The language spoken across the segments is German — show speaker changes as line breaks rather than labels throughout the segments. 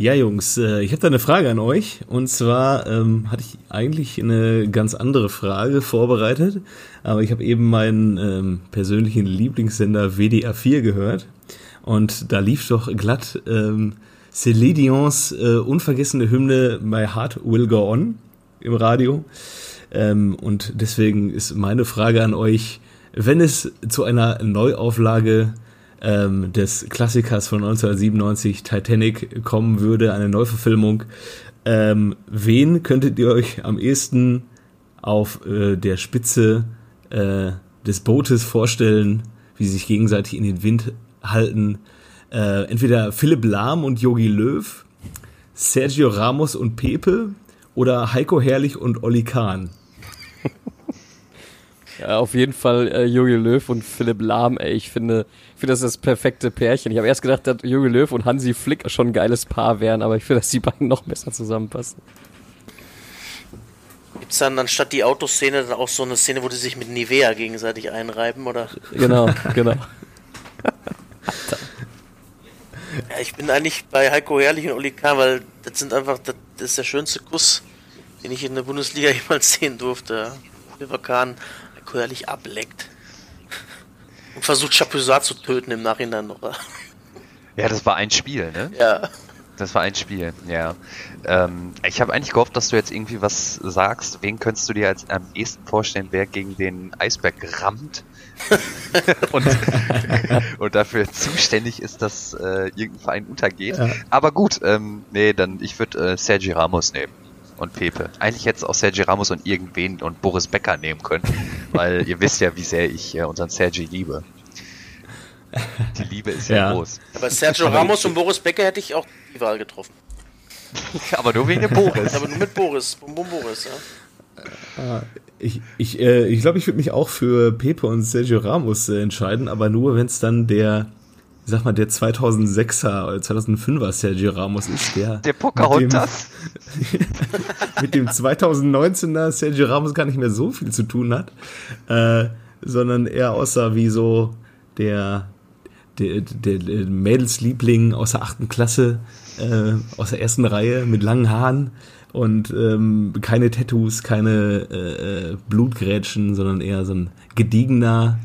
Ja, Jungs, äh, ich habe da eine Frage an euch. Und zwar ähm, hatte ich eigentlich eine ganz andere Frage vorbereitet, aber ich habe eben meinen ähm, persönlichen Lieblingssender WDR 4 gehört. Und da lief doch glatt ähm, Celine Dions äh, unvergessene Hymne My Heart Will Go On im Radio. Ähm, und deswegen ist meine Frage an euch, wenn es zu einer Neuauflage ähm, des Klassikers von 1997 Titanic kommen würde, eine Neuverfilmung, ähm, wen könntet ihr euch am ehesten auf äh, der Spitze äh, des Bootes vorstellen, wie sie sich gegenseitig in den Wind halten? Äh, entweder Philipp Lahm und Yogi Löw, Sergio Ramos und Pepe oder Heiko Herrlich und Olli Kahn?
Ja, auf jeden Fall äh, Jogi Löw und Philipp Lahm, ey. Ich finde, ich finde, das ist das perfekte Pärchen. Ich habe erst gedacht, dass Jogi Löw und Hansi Flick schon ein geiles Paar wären, aber ich finde, dass die beiden noch besser zusammenpassen.
Gibt es dann anstatt die Autoszene dann auch so eine Szene, wo die sich mit Nivea gegenseitig einreiben, oder?
Genau, genau.
ja, ich bin eigentlich bei Heiko Herrlich und Oli Kahn, weil das sind einfach, das, das ist der schönste Kuss, den ich in der Bundesliga jemals sehen durfte. Oliver Kahn Herrlich ableckt. Und versucht Chapuisat zu töten im Nachhinein noch.
Ja, das war ein Spiel, ne?
Ja.
Das war ein Spiel, ja. Ähm, ich habe eigentlich gehofft, dass du jetzt irgendwie was sagst. Wen könntest du dir als am ehesten vorstellen, wer gegen den Eisberg rammt und, und dafür zuständig ist, dass äh, irgendein Verein untergeht. Ja. Aber gut, ähm, nee, dann ich würde äh, Sergio Ramos nehmen und Pepe. Eigentlich hätte es auch Sergio Ramos und irgendwen und Boris Becker nehmen können, weil ihr wisst ja, wie sehr ich äh, unseren Sergi liebe. Die Liebe ist ja, ja. groß.
Aber Sergio Ramos und Boris Becker hätte ich auch die Wahl getroffen.
Aber nur wegen dem Boris.
Aber nur mit Boris. Bum, bum Boris,
ja. Äh, ich ich, äh, ich glaube, ich würde mich auch für Pepe und Sergio Ramos äh, entscheiden, aber nur, wenn es dann der, sag mal, der 2006er oder 2005er Sergio Ramos ist, der.
Der Pocahontas.
Mit dem, mit dem 2019er Sergio Ramos gar nicht mehr so viel zu tun hat, äh, sondern eher aussah wie so der, der, der, der Mädelsliebling aus der achten Klasse, äh, aus der ersten Reihe mit langen Haaren und ähm, keine Tattoos, keine äh, äh Blutgrätschen, sondern eher so ein gediegener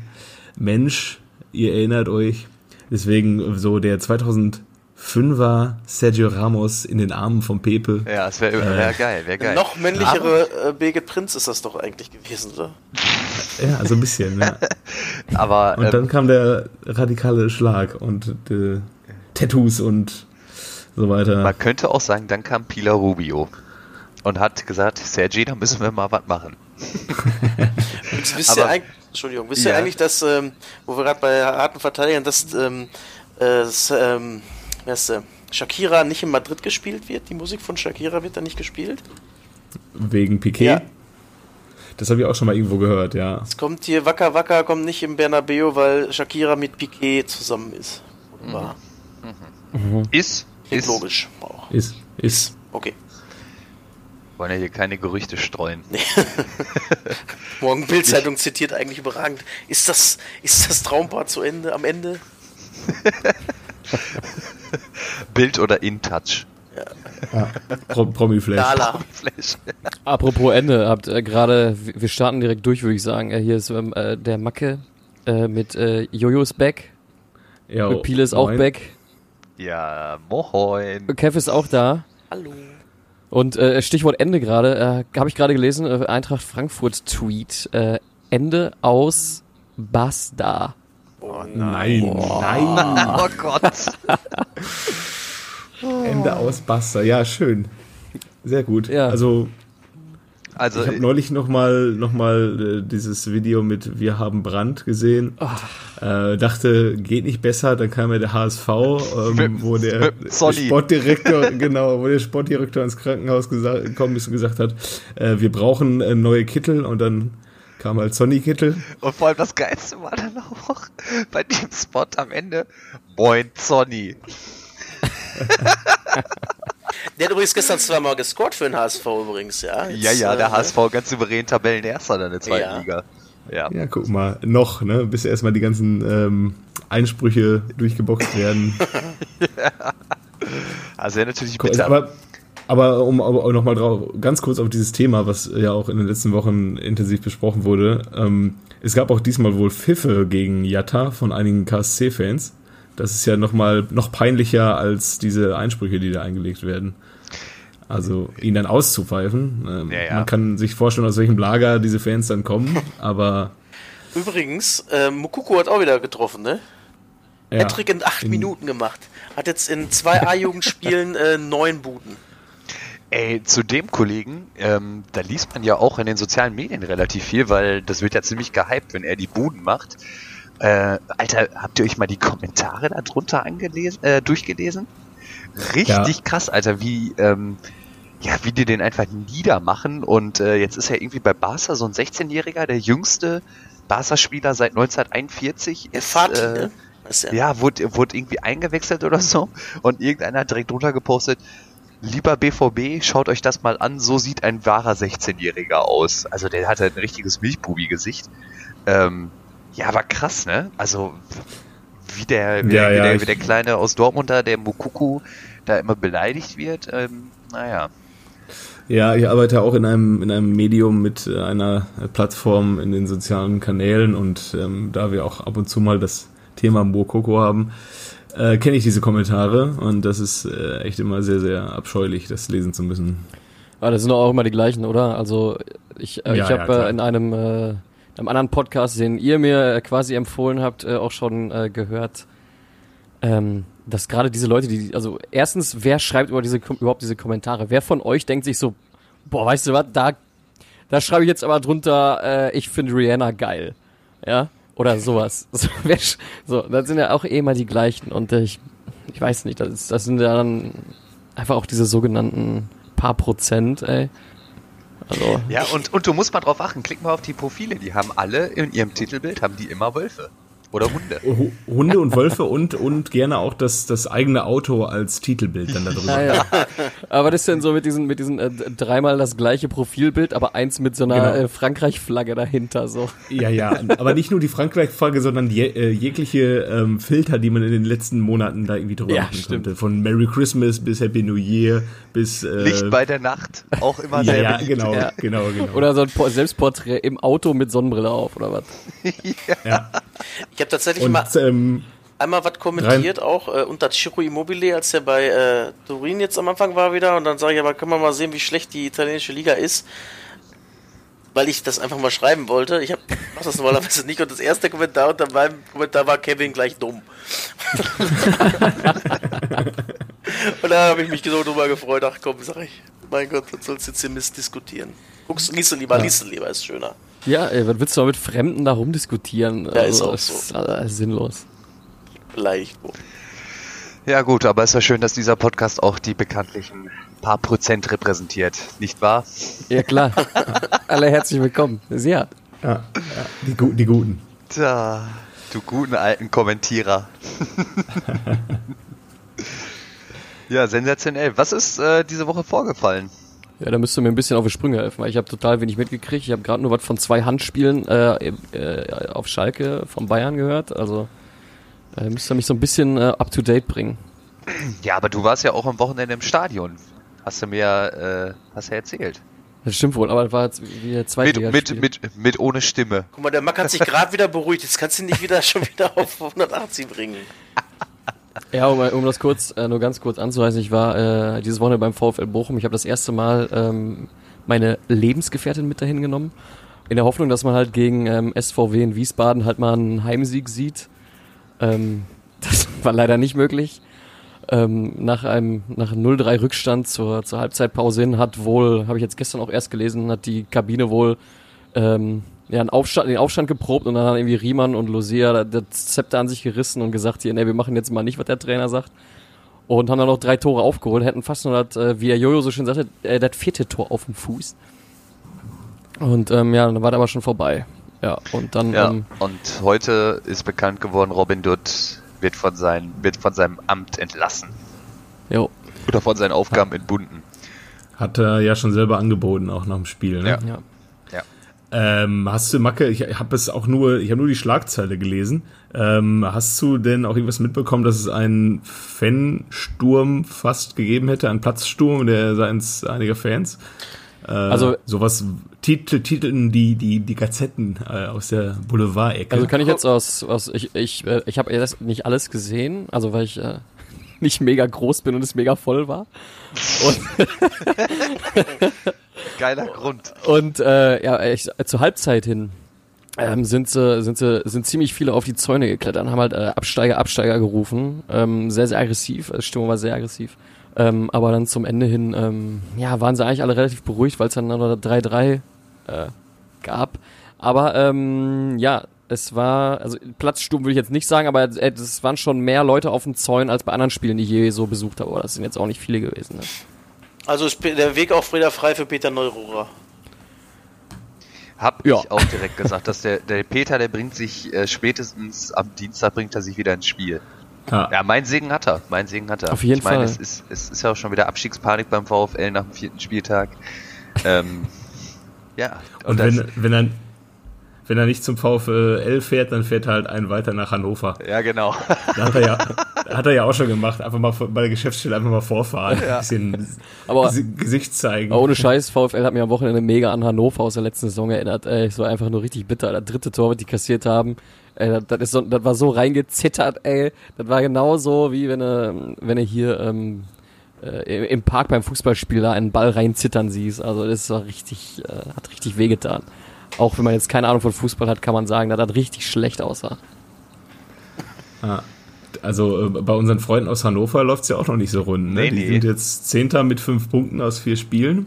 Mensch. Ihr erinnert euch. Deswegen so der 2005er Sergio Ramos in den Armen von Pepe.
Ja, das wäre wär äh, geil, wäre geil.
Noch männlichere äh, Birgit Prinz ist das doch eigentlich gewesen, oder?
Ja, so ein bisschen, ja.
Aber,
und ähm, dann kam der radikale Schlag und äh, Tattoos und so weiter.
Man könnte auch sagen, dann kam Pilar Rubio und hat gesagt, Sergi, da müssen wir mal was machen.
wisst Aber, ihr eigentlich, Entschuldigung, wisst ja. ihr eigentlich, dass, ähm, wo wir gerade bei harten Verteidigern, dass, ähm, äh, das, ähm, wer ist, Shakira nicht in Madrid gespielt wird? Die Musik von Shakira wird da nicht gespielt?
Wegen Piquet? Ja. Das habe ich auch schon mal irgendwo gehört, ja.
Es kommt hier, Wacker Wacker kommt nicht im Bernabeu, weil Shakira mit Piquet zusammen ist. War.
Mhm. Mhm. Ist?
Ist logisch. Auch.
Ist. Ist.
Okay.
Wollen ja hier keine Gerüchte streuen.
Morgen Bildzeitung zitiert eigentlich überragend. Ist das, ist das Traumpaar zu Ende am Ende?
Bild oder InTouch?
Ja. ja. Promi-Flash.
Apropos Ende, habt äh, gerade, wir starten direkt durch, würde ich sagen. Äh, hier ist ähm, äh, der Macke äh, mit äh, Jojo ist back. Mit Pile ist auch back.
Ja, moin.
Kev ist auch da.
Hallo.
Und äh, Stichwort Ende gerade, äh, habe ich gerade gelesen, äh, Eintracht Frankfurt Tweet, äh, Ende aus Basta.
Oh nein, oh. nein.
Oh Gott.
Ende aus Basta, ja, schön. Sehr gut. Ja. Also also ich habe neulich noch mal noch mal äh, dieses Video mit Wir haben Brand gesehen. Oh. Äh, dachte, geht nicht besser. Dann kam ja der HSV, ähm, wo der Sportdirektor genau, wo der Sportdirektor ins Krankenhaus gekommen ist und gesagt hat, äh, wir brauchen äh, neue Kittel und dann kam halt Sonny Kittel.
Und vor allem das Geilste war dann auch bei dem Spot am Ende, Moin Sonny.
Der hat übrigens gestern zweimal gescored für den HSV übrigens, ja.
Jetzt, ja, ja, der äh, HSV ganz souverän Tabellenerster in der zweiten ja. Liga.
Ja. ja, guck mal, noch, ne, bis erstmal die ganzen ähm, Einsprüche durchgeboxt werden.
ja. also wäre natürlich
Cool,
bitter.
Aber, aber um aber nochmal drauf, ganz kurz auf dieses Thema, was ja auch in den letzten Wochen intensiv besprochen wurde. Ähm, es gab auch diesmal wohl Pfiffe gegen Jatta von einigen KSC-Fans. Das ist ja nochmal noch peinlicher als diese Einsprüche, die da eingelegt werden. Also ihn dann auszupfeifen. Ähm,
Ja, ja.
Man kann sich vorstellen, aus welchem Lager diese Fans dann kommen, aber
Übrigens, äh, Mukoko hat auch wieder getroffen, ne?
ja,
Hattrick in acht
in-
Minuten gemacht. Hat jetzt in zwei A-Jugendspielen äh, neun Buden.
Ey, zu dem Kollegen, ähm, da liest man ja auch in den sozialen Medien relativ viel, weil das wird ja ziemlich gehypt, wenn er die Buden macht. Äh, Alter, habt ihr euch mal die Kommentare da drunter angelesen, äh, durchgelesen? Richtig
Ja.
krass, Alter, wie, ähm, ja, wie die den einfach niedermachen und äh, jetzt ist er irgendwie bei Barca so ein 16-Jähriger, der jüngste Barca-Spieler seit 1941
Der
ist,
Fatih,
äh,
ne? Du?
ja, wurde, wurde irgendwie eingewechselt oder so. Und irgendeiner hat direkt drunter gepostet, lieber BVB, schaut euch das mal an, so sieht ein wahrer 16-Jähriger aus. Also der hatte ein richtiges Milchbubi-Gesicht. Ähm, ja, aber krass, ne? Also wie der, wie,
Ja,
der, wie,
ja,
der,
ich-
wie der Kleine aus Dortmund da, der Mukuku, da immer beleidigt wird. Ähm, naja.
Ja, ich arbeite auch in einem, in einem Medium mit äh, einer Plattform in den sozialen Kanälen und ähm, da wir auch ab und zu mal das Thema Mokoko haben, äh, kenne ich diese Kommentare und das ist äh, echt immer sehr, sehr abscheulich, das lesen zu müssen.
Aber das sind doch auch immer die gleichen, oder? Also ich, äh,
Ja,
ich
ja,
habe
klar.
äh, in einem, äh, einem anderen Podcast, den ihr mir äh, quasi empfohlen habt, äh, auch schon äh, gehört, ähm, dass gerade diese Leute, die, also erstens, wer schreibt über diese, überhaupt diese Kommentare? Wer von euch denkt sich so, boah, weißt du was, da, da schreibe ich jetzt aber drunter, äh, ich finde Rihanna geil, ja? Oder sowas. So, wer so, das sind ja auch eh immer die gleichen und äh, ich, ich weiß nicht, das, das sind ja dann einfach auch diese sogenannten paar Prozent, ey. Also,
Ja, und, und du musst mal drauf achten, klick mal auf die Profile, die haben alle in ihrem Titelbild, haben die immer Wölfe. Oder Hunde.
Hu- Hunde und Wölfe und, und gerne auch das, das eigene Auto als Titelbild dann darüber.
ja, ja. Aber was ist denn so mit diesen, mit diesen äh, dreimal das gleiche Profilbild, aber eins mit so einer
Genau.
äh, Frankreich-Flagge dahinter, so.
Ja, ja, aber nicht nur die Frankreich-Frage, sondern je, äh, jegliche ähm, Filter, die man in den letzten Monaten da irgendwie drüber
Ja,
machen
stimmt.
konnte. Von Merry Christmas bis Happy New Year bis äh,
Licht bei der Nacht, auch immer
ja,
sehr
ja,
beliebt.
genau,
Ja.
genau, genau.
Oder so ein Po- Selbstporträt im Auto mit Sonnenbrille auf, oder was?
ja.
Ich habe tatsächlich
Und
mal
ähm,
einmal was kommentiert, auch äh, unter Ciro Immobile, als der bei äh, Turin jetzt am Anfang war wieder. Und dann sage ich, aber können wir mal sehen, wie schlecht die italienische Liga ist. Weil ich das einfach mal schreiben wollte. Ich hab, mach das normalerweise nicht. Und das erste Kommentar unter meinem Kommentar war Kevin gleich dumm. und da habe ich mich so drüber gefreut. Ach komm, sag ich, mein Gott, was sollst du jetzt hier Mist diskutieren? Guckst, liest du lieber, liest du lieber, ist schöner.
Ja, ey, was willst du mal mit Fremden da rumdiskutieren?
Ja, ist auch
das
so.
ist äh, sinnlos.
Worden.
Ja gut, aber es ist ja schön, dass dieser Podcast auch die bekanntlichen paar Prozent repräsentiert, nicht wahr?
Ja, klar. Alle herzlich willkommen. Ja.
ja, ja, die, Gu- die Guten.
Tja, du guten alten Kommentierer. ja, sensationell. Was ist äh, diese Woche vorgefallen?
Ja, da müsst ihr mir ein bisschen auf die Sprünge helfen, weil ich habe total wenig mitgekriegt. Ich habe gerade nur was von zwei Handspielen äh, äh, auf Schalke von Bayern gehört. Also äh, müsst ihr mich so ein bisschen äh, up to date bringen.
Ja, aber du warst ja auch am Wochenende im Stadion. Hast du mir, äh, hast du ja erzählt.
Das stimmt wohl, aber das war jetzt wie ein
Mit, mit, mit, mit ohne Stimme.
Guck mal, der Mack hat sich gerade wieder beruhigt. Jetzt kannst du ihn nicht wieder schon wieder auf 180 bringen.
Ja, um, um das kurz, äh, nur ganz kurz anzureißen, ich war äh, dieses Wochenende beim VfL Bochum. Ich habe das erste Mal ähm, meine Lebensgefährtin mit dahin genommen. In der Hoffnung, dass man halt gegen ähm, SVW in Wiesbaden halt mal einen Heimsieg sieht. Ähm, das war leider nicht möglich. Ähm, nach einem nach 0-3 Rückstand zur, zur Halbzeitpause hin hat wohl, habe ich jetzt gestern auch erst gelesen, hat die Kabine wohl ähm, ja, einen Aufstand, den Aufstand geprobt und dann haben irgendwie Riemann und Lucia das Zepter an sich gerissen und gesagt, hier, nee, wir machen jetzt mal nicht, was der Trainer sagt. Und haben dann noch drei Tore aufgeholt, hätten fast nur das, äh, wie der Jojo so schön sagte, äh, das vierte Tor auf dem Fuß. Und ähm, ja, dann war das aber schon vorbei. Ja, und dann,
Ja,
ähm,
und heute ist bekannt geworden, Robin Dutt wird von, sein, wird von seinem Amt entlassen.
jo,
Oder von seinen Aufgaben entbunden.
Hat er ja schon selber angeboten, auch nach dem Spiel. Ne?
Ja.
ja.
Ähm, hast du, Macke, ich habe es auch nur, ich habe nur die Schlagzeile gelesen. Ähm, hast du denn auch irgendwas mitbekommen, dass es einen Fansturm fast gegeben hätte, einen Platzsturm der seitens einiger Fans? Äh,
Also-
sowas Titel, titeln die die die Gazetten äh, aus der Boulevard-Ecke.
Also kann ich jetzt aus, aus ich, ich, äh, ich habe erst nicht alles gesehen, also weil ich äh, nicht mega groß bin und es mega voll war. Und,
Geiler Grund.
und äh, ja, ich, zur Halbzeit hin ähm, sind sie, sind sie, sind ziemlich viele auf die Zäune geklettert und haben halt äh, Absteiger, Absteiger gerufen. Ähm, sehr, sehr aggressiv, die Stimmung war sehr aggressiv. Ähm, aber dann zum Ende hin, ähm, ja, waren sie eigentlich alle relativ beruhigt, weil es dann noch 3-3 äh, gab. Aber ähm, ja, es war, also Platzsturm würde ich jetzt nicht sagen, aber es waren schon mehr Leute auf dem Zäun als bei anderen Spielen, die ich je so besucht habe. Aber das sind jetzt auch nicht viele gewesen. Ne?
Also ist der Weg auch wieder frei für Peter Neururer.
Hab
Ja.
ich auch direkt gesagt, dass der, der Peter, der bringt sich äh, spätestens am Dienstag bringt er sich wieder ins Spiel.
ja.
Ja, mein Segen hat er. Mein Segen hat er.
Auf jeden
ich meine,
Fall.
Es ist, es ist ja auch schon wieder Abstiegspanik beim VfL nach dem vierten Spieltag. Ähm, ja.
Und
das-
wenn, wenn er wenn er nicht zum VfL fährt, dann fährt er halt einen weiter nach Hannover.
ja, genau.
Da hat er ja, hat er ja auch schon gemacht. Einfach mal vor- bei der Geschäftsstelle einfach mal vorfahren. Ein bisschen
Aber-
Gesi- Gesicht zeigen.
Aber ohne Scheiß, VfL hat mir am Wochenende mega an Hannover aus der letzten Saison erinnert. Ey, es war einfach nur richtig bitter. Das dritte Tor, was die kassiert haben, ey, das, das, ist so, das war so reingezittert, ey. Das war genauso wie wenn du, wenn du hier ähm, äh, im Park beim Fußballspiel da einen Ball reinzittern siehst. Also das war richtig, äh, hat richtig wehgetan. Auch wenn man jetzt keine Ahnung von Fußball hat, kann man sagen, dass das richtig schlecht aussah.
Ja. Also äh, bei unseren Freunden aus Hannover läuft's ja auch noch nicht so rund. Ne?
Nee,
die
nee.
sind jetzt Zehnter mit fünf Punkten aus vier Spielen.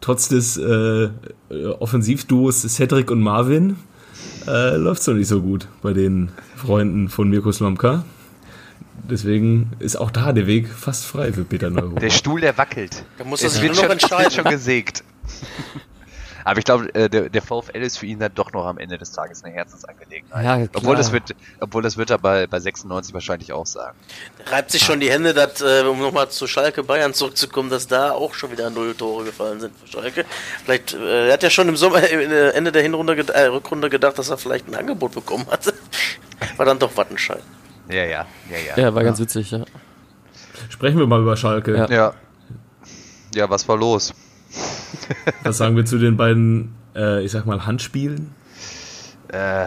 Trotz des äh, Offensivduos Cedric und Marvin äh, läuft's noch nicht so gut bei den Freunden von Mirko Slomka. Deswegen ist auch da der Weg fast frei für Peter Neururer.
Der Stuhl, der wackelt.
Da muss er
Es
sich
wird
nur noch
es
entscheiden.
schon gesägt. Aber ich glaube, äh, der, der VfL ist für ihn dann doch noch am Ende des Tages eine Herzensangelegenheit.
Ja, klar.
obwohl das wird, obwohl das wird er bei, bei 96 wahrscheinlich auch sagen.
Reibt sich schon die Hände, dass, äh, um nochmal zu Schalke Bayern zurückzukommen, dass da auch schon wieder null Tore gefallen sind für Schalke. Vielleicht, äh, er hat ja schon im Sommer, äh, Ende der Hinrunde, äh, Rückrunde gedacht, dass er vielleicht ein Angebot bekommen hatte. War dann doch Wattenscheid.
Ja, ja, ja, ja.
Ja, war ganz witzig, ja.
Sprechen wir mal über Schalke.
Ja.
Ja, ja was war los?
Was sagen wir zu den beiden, äh, ich sag mal, Handspielen?
Äh,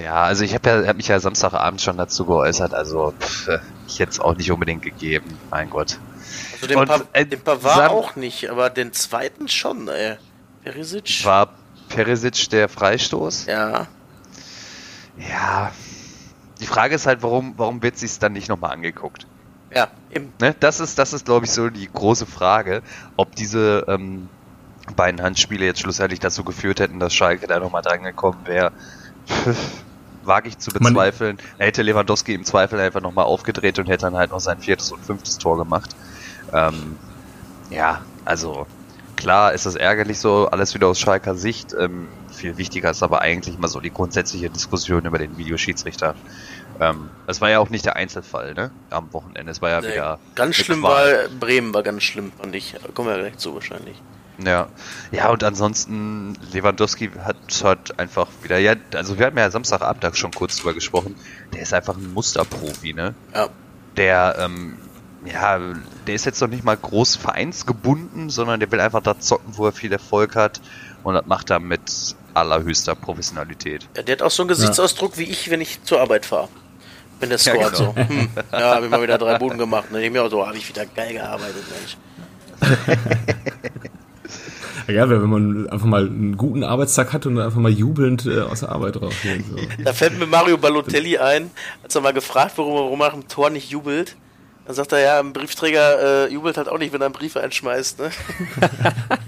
ja, also ich habe ja, hab mich ja Samstagabend schon dazu geäußert, also pff, äh, ich hätte es auch nicht unbedingt gegeben, mein Gott.
Also den,
Und,
pa
äh,
den Pavard
Sam-
auch nicht, aber den zweiten schon, ey. Perisic?
War Perisic der Freistoß?
Ja.
Ja. Die Frage ist halt, warum, warum wird sich's dann nicht nochmal angeguckt?
Ja, eben.
Ne? Das ist, das ist, glaube ich, so die große Frage, ob diese ähm, beiden Handspiele jetzt schlussendlich dazu geführt hätten, dass Schalke da nochmal drangekommen wäre. Wage ich zu
Man-
bezweifeln. Da hätte Lewandowski im Zweifel einfach nochmal aufgedreht und hätte dann halt noch sein viertes und fünftes Tor gemacht. Ähm, ja, also klar ist das ärgerlich so, alles wieder aus Schalker Sicht. Ähm, viel wichtiger ist aber eigentlich mal so die grundsätzliche Diskussion über den Videoschiedsrichter. Ähm, das war ja auch nicht der Einzelfall, ne? Am Wochenende. Es war ja
Nee,
wieder.
ganz schlimm war, Bremen war ganz schlimm, fand ich. Kommen wir gleich zu wahrscheinlich.
Ja. Ja, und ansonsten, Lewandowski hat halt einfach wieder, ja, also wir hatten ja Samstagabend schon kurz drüber gesprochen, der ist einfach ein Musterprofi, ne?
Ja.
Der, ähm, ja, der ist jetzt noch nicht mal groß vereinsgebunden, sondern der will einfach da zocken, wo er viel Erfolg hat und das macht er mit allerhöchster Professionalität.
ja. Der hat auch so einen Gesichtsausdruck wie ich, wenn ich zur Arbeit fahre. Wenn der
Ja,
scoret
genau.
so. Hm, ja, hab ich mal wieder drei Buden gemacht. Ne? Ich mir auch so, habe ich wieder geil gearbeitet, Mensch.
Ja, wenn man einfach mal einen guten Arbeitstag hat und dann einfach mal jubelnd äh, aus der Arbeit rausgeht. So.
Da fällt mir Mario Balotelli ein, als er mal gefragt, warum, warum er nach dem Tor nicht jubelt. Dann sagt er, ja, ein Briefträger äh, jubelt halt auch nicht, wenn er einen Brief einschmeißt. Ne?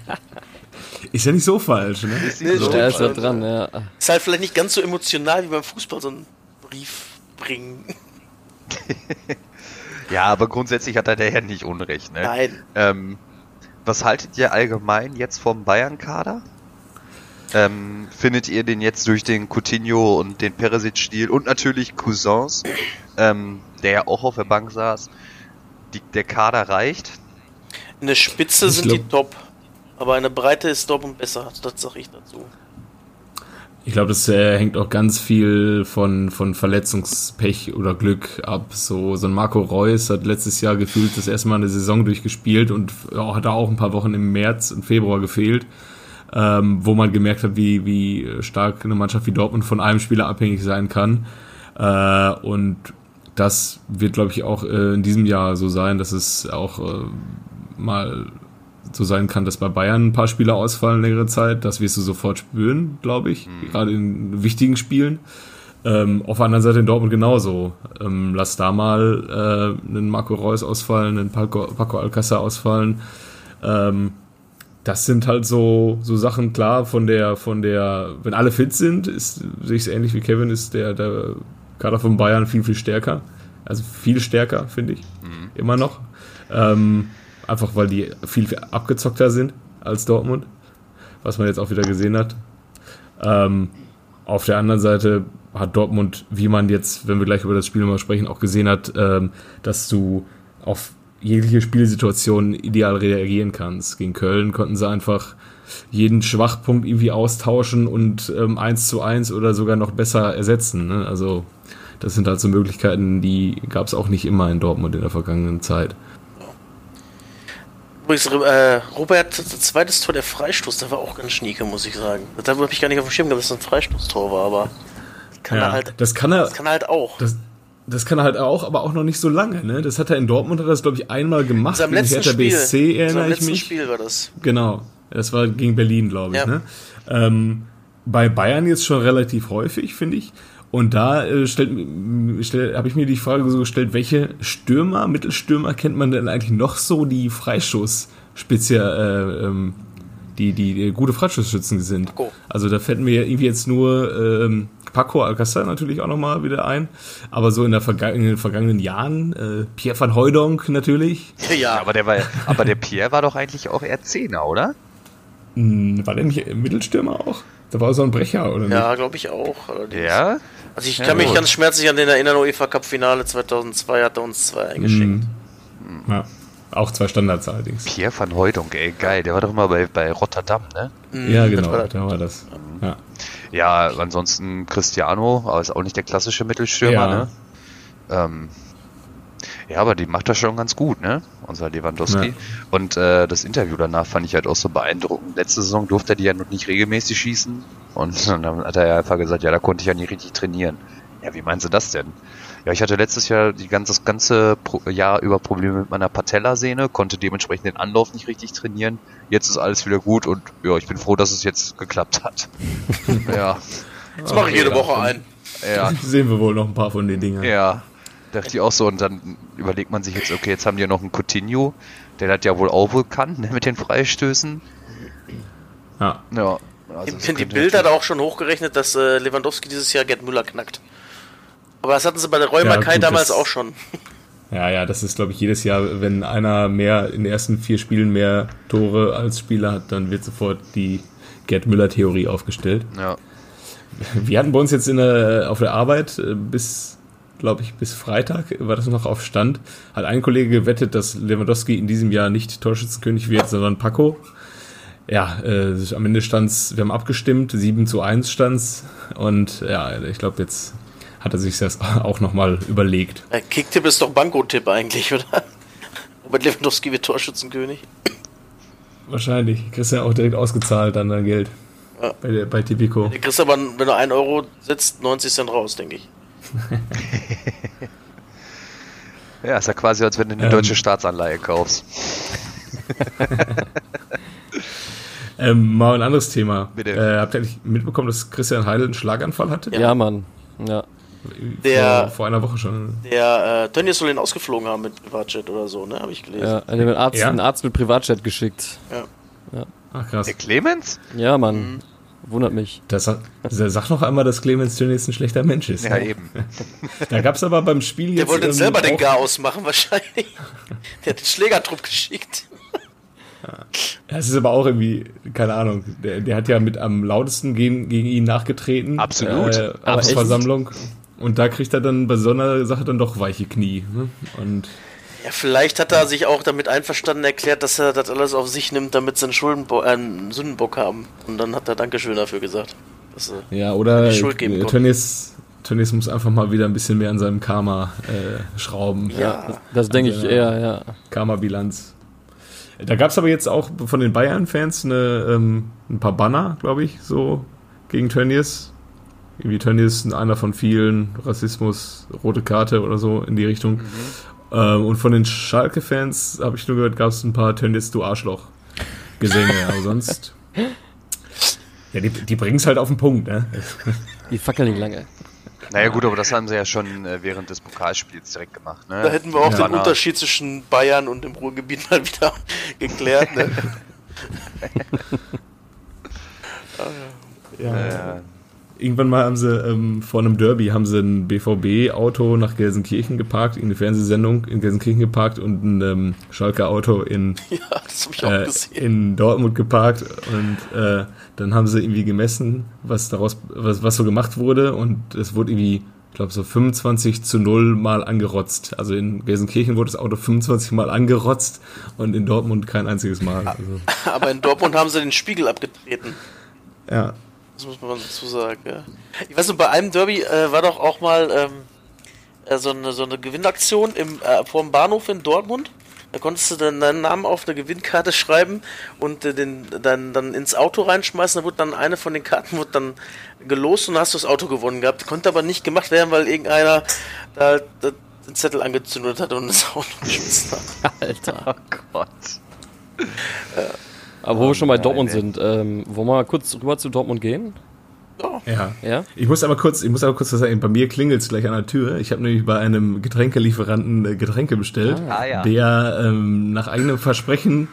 Ist ja nicht so falsch, ne?
Ist
Nee,
so,
Da ist
Alter.
dran, ja.
Ist halt vielleicht nicht ganz so emotional wie beim Fußball, so einen Brief bringen.
Ja, aber grundsätzlich hat er der Herr nicht Unrecht, ne?
Nein.
Ähm, was haltet ihr allgemein jetzt vom Bayern-Kader? Ähm, findet ihr den jetzt durch den Coutinho und den Peresic-Stil und natürlich Cousins, ähm, der ja auch auf der Bank saß, die, der Kader reicht?
In der Spitze
Ich
sind
glaub-
die top. Aber eine Breite ist Dortmund besser, das sag ich dazu.
Ich glaube, das äh, hängt auch ganz viel von, von Verletzungspech oder Glück ab. So, so ein Marco Reus hat letztes Jahr gefühlt das erste Mal eine Saison durchgespielt und ja, hat da auch ein paar Wochen im März und Februar gefehlt, ähm, wo man gemerkt hat, wie, wie stark eine Mannschaft wie Dortmund von einem Spieler abhängig sein kann. Äh, und das wird, glaube ich, auch äh, in diesem Jahr so sein, dass es auch äh, mal so sein kann, dass bei Bayern ein paar Spieler ausfallen längere Zeit. Das wirst du sofort spüren, glaube ich, mhm. gerade in wichtigen Spielen. Ähm, auf der anderen Seite in Dortmund genauso. Ähm, lass da mal äh, einen Marco Reus ausfallen, einen Paco, Paco Alcázar ausfallen. Ähm, das sind halt so, so Sachen, klar, von der, von der, wenn alle fit sind, ist, sehe ich es ähnlich wie Kevin, ist der, der Kader von Bayern viel, viel stärker. Also viel stärker, finde ich. Mhm. Immer noch. Ähm, Einfach weil die viel, viel abgezockter sind als Dortmund, was man jetzt auch wieder gesehen hat. Ähm, auf der anderen Seite hat Dortmund, wie man jetzt, wenn wir gleich über das Spiel mal sprechen, auch gesehen hat, ähm, dass du auf jegliche Spielsituation ideal reagieren kannst. Gegen Köln konnten sie einfach jeden Schwachpunkt irgendwie austauschen und ähm, eins zu eins oder sogar noch besser ersetzen. Ne? Also das sind halt so Möglichkeiten, die gab es auch nicht immer in Dortmund in der vergangenen Zeit.
Übrigens, äh, Robert, zweites Tor der Freistoß, der war auch ganz schnieke, muss ich sagen. Da habe ich gar nicht auf dem Schirm gehabt, dass das ein Freistoßtor war, aber
kann ja, er halt, das kann er,
das kann er halt auch.
Das, das kann er halt auch, aber auch noch nicht so lange. Ne? Das hat er in Dortmund, hat er das glaube ich einmal gemacht.
In letzten Hertha Spiel. BSC
erinnere ich mich.
Spiel war das.
Genau, das war gegen Berlin, glaube ich. Ja. Ne? Ähm, bei Bayern jetzt schon relativ häufig, finde ich. Und da äh, habe ich mir die Frage so gestellt, welche Stürmer, Mittelstürmer kennt man denn eigentlich noch so, die Freistoß speziell, äh, ähm, die, die, die gute Freistoßschützen sind. Paco. Also da fällt mir irgendwie jetzt nur ähm, Paco Alcázar natürlich auch nochmal wieder ein. Aber so in, der Verga in den vergangenen Jahren, äh, Pierre van Hooydonk natürlich.
Ja. Aber der, war, aber der Pierre war doch eigentlich auch eher Zehner, oder?
Hm, war der nicht Mittelstürmer auch? Da war so ein Brecher, oder nicht?
Ja, glaube ich auch.
Ja?
Also ich kann ja, mich ganz schmerzlich an den erinnern, UEFA Cup Finale 2002 hat er uns zwei eingeschenkt.
Mhm. Ja, auch zwei Standards allerdings.
Pierre van Hooydonk, ey, geil. Der war doch immer bei, bei Rotterdam, ne?
Mhm, ja, genau, war da war das.
Ja. ja, ansonsten Cristiano, aber ist auch nicht der klassische Mittelstürmer, ja. ne? Ähm, ja, aber die macht das schon ganz gut, ne? Unser Lewandowski. Ja. Und äh, das Interview danach fand ich halt auch so beeindruckend. Letzte Saison durfte er die ja noch nicht regelmäßig schießen. Und dann hat er ja einfach gesagt, ja, da konnte ich ja nicht richtig trainieren. Ja, wie meinst du das denn? Ja, ich hatte letztes Jahr die ganze, das ganze Jahr über Probleme mit meiner Patellasehne, konnte dementsprechend den Anlauf nicht richtig trainieren. Jetzt ist alles wieder gut und ja, ich bin froh, dass es jetzt geklappt hat.
ja. Jetzt mache ich jede Woche ein.
Ja. Sehen wir wohl noch ein paar von den Dingen.
Ja, dachte ich auch so. Und dann überlegt man sich jetzt, okay, jetzt haben die ja noch einen Coutinho, der hat ja wohl auch wohl kann, ne, mit den Freistößen.
Ja.
Ja. Also ich finde die Bilder da auch schon hochgerechnet, dass äh, Lewandowski dieses Jahr Gerd Müller knackt. Aber das hatten sie bei der Räumerkeit ja, damals auch schon.
Ja, ja, das ist, glaube ich, jedes Jahr, wenn einer mehr in den ersten vier Spielen mehr Tore als Spieler hat, dann wird sofort die Gerd Müller-Theorie aufgestellt.
Ja.
Wir hatten bei uns jetzt in der, auf der Arbeit äh, bis, glaube ich, bis Freitag war das noch auf Stand, hat ein Kollege gewettet, dass Lewandowski in diesem Jahr nicht Torschützenkönig wird, sondern Paco ja, äh, am Ende stand's, wir haben abgestimmt, 7 zu 1 stand's und ja, ich glaube, jetzt hat er sich das auch nochmal überlegt.
Äh, Kicktipp ist doch Banko-Tipp eigentlich, oder? Robert Lewandowski wird Torschützenkönig.
Wahrscheinlich. Kriegst ja auch direkt ausgezahlt an dein Geld. Ja. Bei, bei Tipico.
Du kriegst aber, wenn du 1 Euro setzt, 90 Cent raus, denke ich.
ja, ist ja quasi, als wenn du eine ähm, deutsche Staatsanleihe kaufst.
Ähm, mal ein anderes Thema. Bitte. Äh, habt ihr eigentlich mitbekommen, dass Christian Heidel einen Schlaganfall hatte?
Ja, ja Mann. Ja.
Der,
vor, vor, einer Woche schon.
Der äh, Tönnies soll ihn ausgeflogen haben mit Privatjet oder so, ne? Habe ich gelesen.
Ja, einen Arzt, ja? einen Arzt mit Privatjet geschickt.
Ja.
ja. Ach krass. Der Clemens?
Ja, Mann. Mhm. Wundert mich.
Das, sag noch einmal, dass Clemens Tönnies ein schlechter Mensch ist.
Ja, ne? eben.
da gab es aber beim Spiel
jetzt. Der wollte selber den Gar ausmachen, wahrscheinlich. Der hat den Schlägertrupp geschickt.
Ja, es ist aber auch irgendwie, keine Ahnung, der, der hat ja mit am lautesten gegen, gegen ihn nachgetreten.
Absolut.
Äh, Versammlung. Und da kriegt er dann bei so einer Sache dann doch weiche Knie. Ne? Und
ja, vielleicht hat er sich auch damit einverstanden erklärt, dass er das alles auf sich nimmt, damit sie einen, Schuldenbo äh, einen Sündenbock haben. Und dann hat er Dankeschön dafür gesagt. dass sie
Ja, oder
die Schuld geben konnten.
Tönnies, Tönnies muss einfach mal wieder ein bisschen mehr an seinem Karma äh, schrauben.
Ja.
Das, das denke ich eher, ja.
Karma-Bilanz. Da gab es aber jetzt auch von den Bayern-Fans ähm, ein paar Banner, glaube ich, so gegen Tönnies. Irgendwie Tönnies einer von vielen, Rassismus, rote Karte oder so in die Richtung. Ähm, und von den Schalke-Fans habe ich nur gehört, gab es ein paar Tönnies, du Arschloch Gesänge, aber sonst. Ja, die, die bringen es halt auf den Punkt, ne?
Die fackeln nicht lange.
Naja gut, aber das haben sie ja schon äh, während des Pokalspiels direkt gemacht. Ne?
Da hätten wir auch
Ja.
den Unterschied zwischen Bayern und dem Ruhrgebiet mal wieder geklärt. Ne?
Äh,
Irgendwann mal haben sie ähm, vor einem Derby haben sie ein BVB-Auto nach Gelsenkirchen geparkt, in eine Fernsehsendung in Gelsenkirchen geparkt und ein ähm, Schalker Auto in,
ja,
äh, in Dortmund geparkt und äh, dann haben sie irgendwie gemessen, was daraus, was, was so gemacht wurde und es wurde irgendwie, ich glaube so 25 zu 0 mal angerotzt. Also in Gelsenkirchen wurde das Auto 25 mal angerotzt und in Dortmund kein einziges Mal. Also,
Aber in Dortmund haben sie den Spiegel abgetreten.
ja.
Das muss man dazu sagen, ja. Ich weiß noch, bei einem Derby äh, war doch auch mal ähm, äh, so, eine, so eine Gewinnaktion im, äh, vor dem Bahnhof in Dortmund. Da konntest du dann deinen Namen auf eine Gewinnkarte schreiben und äh, den dann, dann ins Auto reinschmeißen. Da wurde dann eine von den Karten wurde dann gelost und hast du das Auto gewonnen gehabt. Konnte aber nicht gemacht werden, weil irgendeiner da, da den Zettel angezündet hat und das Auto geschmissen hat.
Alter.
oh Gott.
Aber wo wir schon bei
nein,
Dortmund sind, ähm, wollen wir mal kurz rüber zu Dortmund gehen?
Ja.
Ja.
Ja?
Ich muss aber kurz, ich muss aber kurz was sagen. Bei mir klingelt es gleich an der Tür. Ich habe nämlich bei einem Getränkelieferanten äh, Getränke bestellt,
Ah, ja.
der ähm, nach eigenem Versprechen,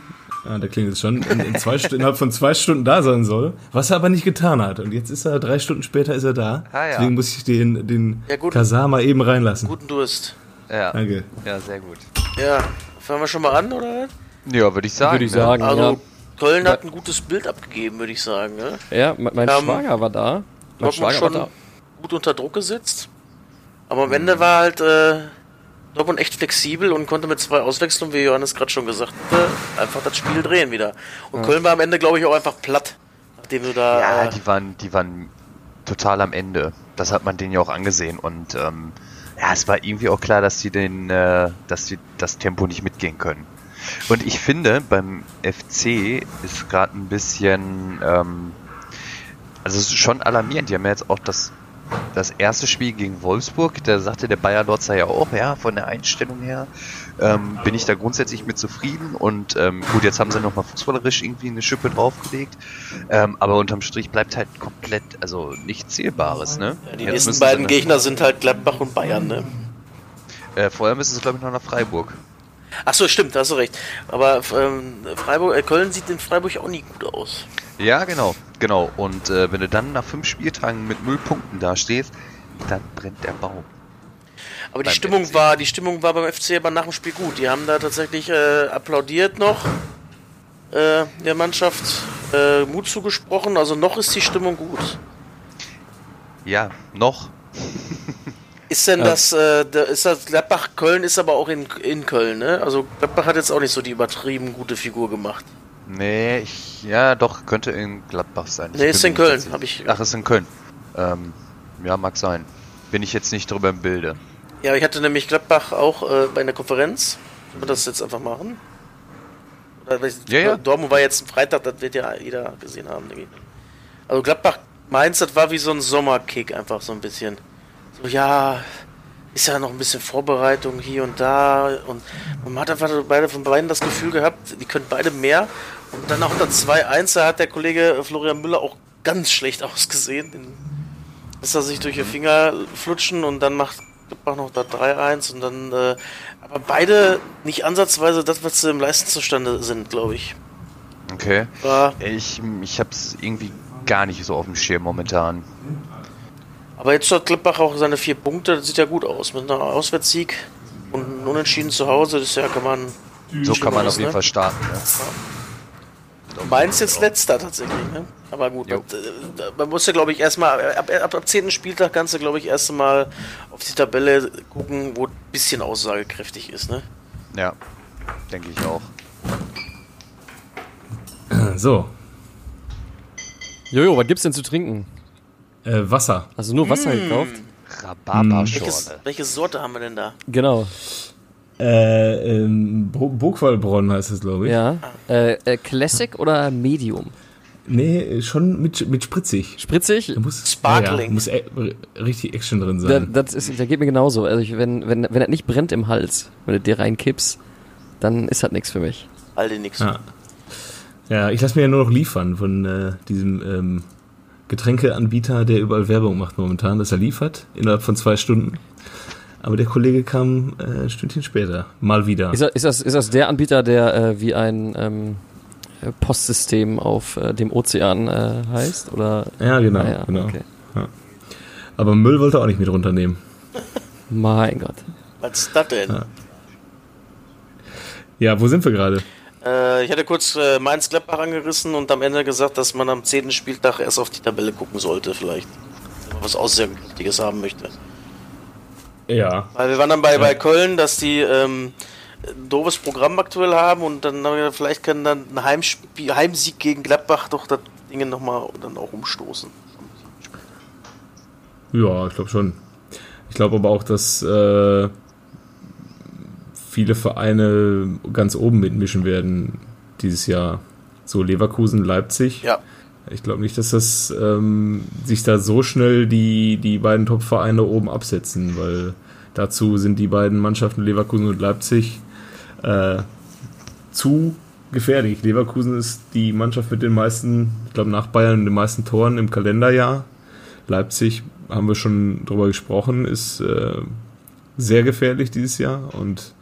ah, da klingelt es schon, in, in zwei Stunden, innerhalb von zwei Stunden da sein soll, was er aber nicht getan hat. Und jetzt ist er drei Stunden später ist er da.
Ah, ja.
Deswegen muss ich den den
Ja, gut.
Kasama eben reinlassen.
Guten Durst.
Ja.
Danke.
ja, sehr gut.
Ja, fangen wir schon mal an, oder?
Ja, würde ich sagen.
Würde ich sagen.
Also,
ja.
Köln hat ein gutes Bild abgegeben, würde ich sagen. Ne?
Ja, mein, mein
Ähm,
Schwager war da. Mein
Dortmund
Schwager
schon
war da.
gut unter Druck gesetzt. Aber am Ende war halt äh, Dortmund echt flexibel und konnte mit zwei Auswechslungen, wie Johannes gerade schon gesagt hat, einfach das Spiel drehen wieder. Und Köln war am Ende, glaube ich, auch einfach platt, nachdem du da.
Ja,
äh,
die waren, die waren total am Ende. Das hat man denen ja auch angesehen und ähm, ja, es war irgendwie auch klar, dass die den, äh, dass die das Tempo nicht mitgehen können. Und ich finde, beim FC ist gerade ein bisschen, ähm, also es ist schon alarmierend. Die haben ja jetzt auch das, das erste Spiel gegen Wolfsburg. Da sagte der Bayer Lotzer ja auch, ja, von der Einstellung her ähm, bin ich da grundsätzlich mit zufrieden. Und ähm, gut, jetzt haben sie nochmal fußballerisch irgendwie eine Schippe draufgelegt. Ähm, aber unterm Strich bleibt halt komplett, also nichts Zählbares, ne?
ja, die
Jetzt
nächsten beiden Gegner sind halt Gladbach und Bayern. Ne?
Äh, vorher müssen sie, glaube ich, noch nach Freiburg.
Ach so, stimmt, hast du recht. Aber ähm, Freiburg, äh, Köln sieht in Freiburg auch nie gut aus.
Ja, genau, genau. Und äh, wenn du dann nach fünf Spieltagen mit null Punkten dastehst, dann brennt der Baum.
Aber die Stimmung
FC.
war, die Stimmung war beim FC aber nach dem Spiel gut. Die haben da tatsächlich äh, applaudiert noch äh, der Mannschaft, äh, Mut zugesprochen. Also noch ist die Stimmung gut.
Ja, noch.
Ist denn
Ja.
das, äh, da ist das Gladbach Köln ist aber auch in, in Köln, ne? Also Gladbach hat jetzt auch nicht so die übertrieben gute Figur gemacht.
Nee, ich, ja, doch, könnte in Gladbach sein. Ich
Nee, ist in Köln,
tatsächlich-
hab ich-
Ach, ist in Köln. Ähm, ja, mag sein. Bin ich jetzt nicht drüber im Bilde.
Ja, ich hatte nämlich Gladbach auch äh, bei einer Konferenz. Sollen wir das jetzt einfach machen? Oder, weiß
Ja, ja.
Dortmund war jetzt ein Freitag, das wird ja jeder gesehen haben. Also Gladbach Mainz, das war wie so ein Sommerkick einfach so ein bisschen. So, ja, ist ja noch ein bisschen Vorbereitung hier und da und man hat einfach beide von beiden das Gefühl gehabt, die können beide mehr. Und dann auch das 2-1, da hat der Kollege Florian Müller auch ganz schlecht ausgesehen. Lässt er sich durch die Finger flutschen und dann macht Gladbach noch da 3-1 und dann, äh, aber beide nicht ansatzweise das, was sie im Leistungsstande sind, glaube ich.
Okay.
War,
Ich, ich hab's irgendwie gar nicht so auf dem Schirm momentan.
Aber jetzt hat Gladbach auch seine vier Punkte, das sieht ja gut aus. Mit einem Auswärtssieg und einem Unentschieden zu Hause, das ist ja, kann man.
So kann man
aus,
auf jeden
ne?
Fall starten. Ne?
Mainz jetzt letzter tatsächlich, ne? Aber gut, äh, man muss ja, glaube ich, erstmal, ab, ab, ab 10. Spieltag kannst du, glaube ich, erst mal auf die Tabelle gucken, wo ein bisschen aussagekräftig ist, ne?
Ja, denke ich auch.
So,
Jojo, was gibt's denn zu trinken?
Äh, Wasser.
Also nur Wasser gekauft?
Rhabarberschorle.
Welches, welche Sorte haben wir denn da?
Genau.
Äh, ähm, Burgwaldbronn heißt es, glaube ich.
Ja. Äh, äh, Classic oder Medium?
Nee, schon mit, mit spritzig.
Spritzig?
Da muss,
Sparkling.
Ja, muss e richtig Action drin
Da,
sein.
das ist, der geht mir genauso. Also ich, wenn, wenn, wenn das nicht brennt im Hals, wenn du dir reinkippst, dann ist das nichts für mich.
All den nix.
Ja. Ja, ich lasse mir ja nur noch liefern von äh, diesem ähm, Getränkeanbieter, der überall Werbung macht momentan, dass er liefert, innerhalb von zwei Stunden. Aber der Kollege kam äh, ein Stündchen später. Mal wieder.
Ist das, ist das, ist das der Anbieter, der äh, wie ein ähm, äh, Postsystem auf äh, dem Ozean äh, heißt? Oder?
Ja, genau.
Ja,
genau.
okay.
Aber Müll wollte er auch nicht mit runternehmen.
Mein Gott.
Was ist das denn?
Ja. Ja, wo sind wir gerade?
Äh, ich hatte kurz äh, Mainz Gladbach angerissen und am Ende gesagt, dass man am 10. Spieltag erst auf die Tabelle gucken sollte, vielleicht. Wenn man was Aussagekräftiges haben möchte.
Ja.
Weil wir waren dann bei, bei Köln, dass die ähm, ein doofes Programm aktuell haben und dann haben wir vielleicht kann dann ein Heimspiel, Heimsieg gegen Gladbach doch das Ding nochmal dann auch umstoßen.
Ja, ich glaube schon. Ich glaube aber auch, dass äh, viele Vereine ganz oben mitmischen werden dieses Jahr. So Leverkusen, Leipzig.
Ja.
Ich glaube nicht, dass das ähm, sich da so schnell die, die beiden Top-Vereine oben absetzen, weil dazu sind die beiden Mannschaften Leverkusen und Leipzig äh, zu gefährlich. Leverkusen ist die Mannschaft mit den meisten, ich glaube nach Bayern, den meisten Toren im Kalenderjahr. Leipzig, haben wir schon drüber gesprochen, ist äh, sehr gefährlich dieses Jahr und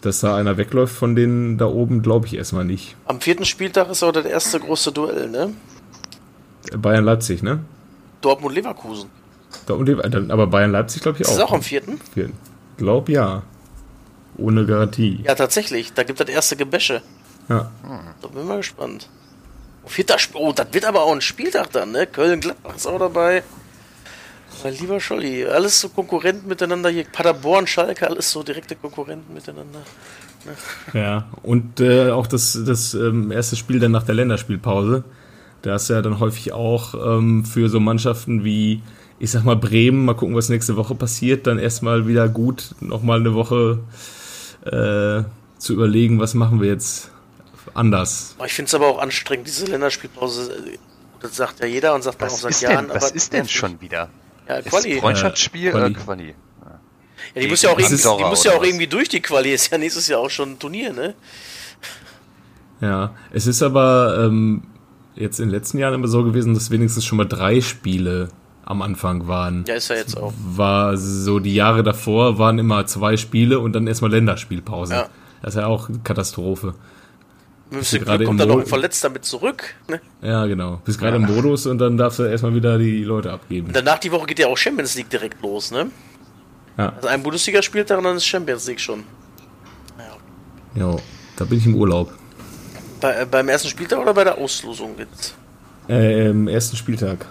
dass da einer wegläuft von denen da oben, glaube ich erstmal nicht.
Am vierten Spieltag ist auch das erste große Duell, ne?
Bayern-Leipzig, ne?
Dortmund-Leverkusen.
Da und die, dann- aber Bayern-Leipzig glaube ich
Ist
auch.
das auch am vierten?
Glaub ja. Ohne Garantie.
Ja, tatsächlich. Da gibt das erste Gebäsche.
Ja.
Da bin ich mal gespannt. Vierter Sp oh, das wird aber auch ein Spieltag dann, ne? Köln-Gladbach ist auch dabei. Mein lieber Scholli, alles so Konkurrenten miteinander hier. Paderborn, Schalke, alles so direkte Konkurrenten miteinander.
Ja. Und äh, auch das, das ähm, erste Spiel dann nach der Länderspielpause. Da ist ja dann häufig auch ähm, für so Mannschaften wie, ich sag mal, Bremen, mal gucken, was nächste Woche passiert, dann erstmal wieder gut, nochmal eine Woche äh, zu überlegen, was machen wir jetzt anders.
Ich finde es aber auch anstrengend, diese Länderspielpause. Das sagt ja jeder und sagt man auch
Was
seit
ist
Jahren.
denn, was
aber
ist denn schon wieder?
Ja,
Ist
Quali.
Freundschaftsspiel
Äh,
oder
Quali.
Quali?
Ja, die muss ja auch, irgendwie, die muss ja auch irgendwie durch die Quali. Ist ja nächstes Jahr auch schon ein Turnier, ne?
Ja, es ist aber ähm, jetzt in den letzten Jahren immer so gewesen, dass wenigstens schon mal drei Spiele am Anfang waren.
Ja, ist ja jetzt auch.
War so die Jahre davor waren immer zwei Spiele und dann erstmal Länderspielpause.
Ja.
Das ist ja auch eine Katastrophe. Bist du
bisschen
gerade
Glück kommt
im
dann noch ein Verletzter mit zurück. Ne?
Ja, genau. Bist gerade im Modus und dann darfst du erstmal wieder die Leute abgeben.
Und danach die Woche geht ja auch Champions League direkt los, ne?
Ja,
Also ein Bundesligaspieltag und dann ist Champions League schon.
ja, da bin ich im Urlaub.
Bei, äh, beim ersten Spieltag oder bei der Auslosung jetzt?
Äh, Im ersten Spieltag.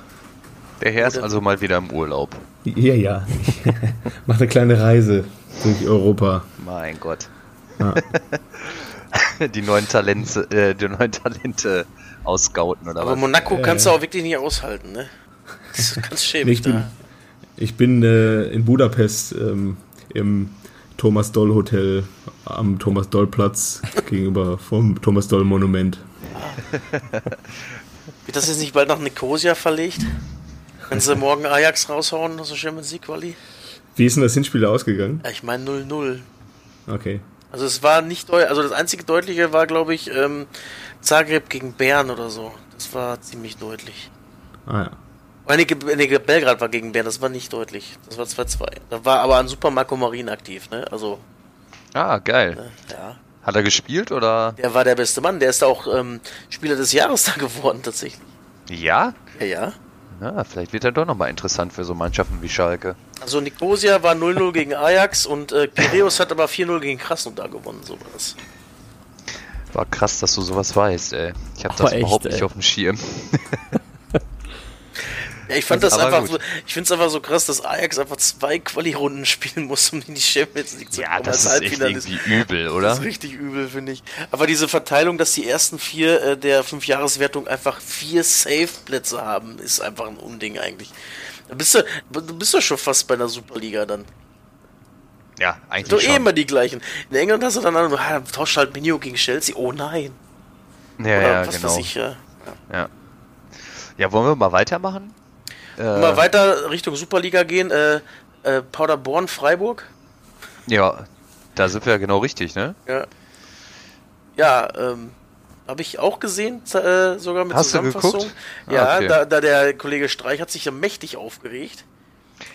Der Herr ist also mal wieder im Urlaub.
Ja, ja. Mach eine kleine Reise durch Europa.
Mein Gott.
Ja.
Die neuen Talente, äh, die neuen Talente ausscouten oder
Aber
was?
Monaco
Äh.
kannst du auch wirklich nicht aushalten, ne? Das ist ganz
Nee,
schäbig
ich bin,
da.
ich bin äh, in Budapest ähm, im Thomas Doll Hotel am Thomas Doll Platz gegenüber vom Thomas Doll Monument.
Wird das jetzt nicht bald nach Nicosia verlegt? Wenn sie morgen Ajax raushauen, aus der Champions League Quali?
Wie ist denn das Hinspiel ausgegangen?
Ja, ich meine 0-0.
Okay.
Also es war nicht deutlich, also das einzige deutliche war, glaube ich, ähm, Zagreb gegen Bern oder so. Das war ziemlich deutlich.
Ah ja.
Nee, nee, Belgrad war gegen Bern, das war nicht deutlich. Das war 2-2. Da war aber ein super Marco Marin aktiv, ne? Also,
Ah, geil.
äh, ja.
Hat er gespielt oder?
Der war der beste Mann. Der ist auch ähm, Spieler des Jahres da geworden, tatsächlich.
Ja?
Ja, ja.
Na, vielleicht wird er doch nochmal interessant für so Mannschaften wie Schalke.
Also Nicosia war 0-0 gegen Ajax und äh, Piraeus hat aber 4-0 gegen Krasnodar gewonnen, so war
krass, dass du sowas weißt, ey. Ich hab das
echt,
überhaupt
ey.
nicht auf dem Schirm.
Ja, ich fand das, das einfach so, ich finde es einfach so krass, dass Ajax einfach zwei Quali-Runden spielen muss, um in die Champions League
zu kommen. Ja, das ist echt irgendwie übel, oder? Das
ist richtig übel, finde ich. Aber diese Verteilung, dass die ersten vier äh, der Fünfjahreswertung einfach vier Safe-Plätze haben, ist einfach ein Unding eigentlich. Da bist du, du bist doch schon fast bei einer Superliga dann.
Ja, eigentlich
Doch eh immer die gleichen. In England hast du dann, ah, tauscht halt Minio gegen Chelsea. Oh nein.
Ja, Oder ja, was genau. Ich, ja. ja. Ja, wollen wir mal weitermachen?
Äh, mal weiter Richtung Superliga gehen. Äh, äh, Paderborn, Freiburg.
Ja, da sind wir ja genau richtig, ne?
Ja. Ja, ähm, habe ich auch gesehen, äh, sogar mit
Hast Zusammenfassung. Du
ah, ja, okay. da, da der Kollege Streich hat sich ja mächtig aufgeregt.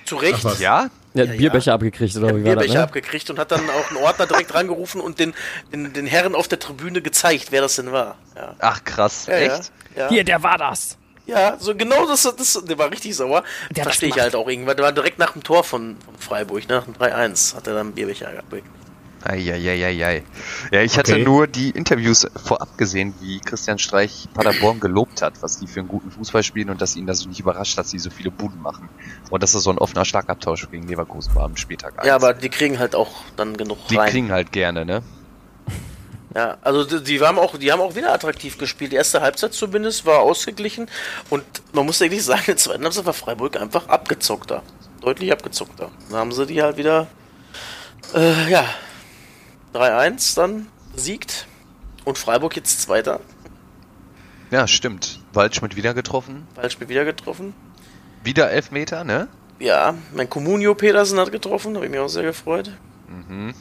Zu Recht.
Ach, ja? Ja, ja, Bierbecher ja. abgekriegt oder
ja, wie Bierbecher das, ne? abgekriegt und hat dann auch einen Ordner direkt rangerufen und den, den, den Herren auf der Tribüne gezeigt, wer das denn war. Ja.
Ach krass, echt?
Hier, der war das.
Ja, so genau das, das der war richtig sauer. Der Verstehe ich halt auch irgendwann. Der war direkt nach dem Tor von, von Freiburg, ne? nach dem 3-1, hat er dann Bierbecher abgekriegt.
Eieieiei. Ja, ich hatte okay. nur die Interviews vorab gesehen, wie Christian Streich Paderborn gelobt hat, was die für einen guten Fußball spielen und dass ihn das nicht überrascht, dass sie so viele Buden machen. Und dass das so ein offener Schlagabtausch gegen Leverkusen war am Spieltag
1. Ja, aber die kriegen halt auch dann genug
Die rein. kriegen halt gerne, ne?
Ja, also die, die, haben auch, die haben auch wieder attraktiv gespielt. Die erste Halbzeit zumindest war ausgeglichen und man muss eigentlich sagen, in der zweiten Halbzeit war Freiburg einfach abgezockter. Deutlich abgezockter. Dann haben sie die halt wieder, äh, ja, 3-1 dann siegt und Freiburg jetzt Zweiter.
Ja, stimmt. Waldschmidt wieder getroffen.
Waldschmidt wieder getroffen.
Wieder Elfmeter, ne?
Ja, mein Comunio Petersen hat getroffen, habe ich mich auch sehr gefreut. Mhm.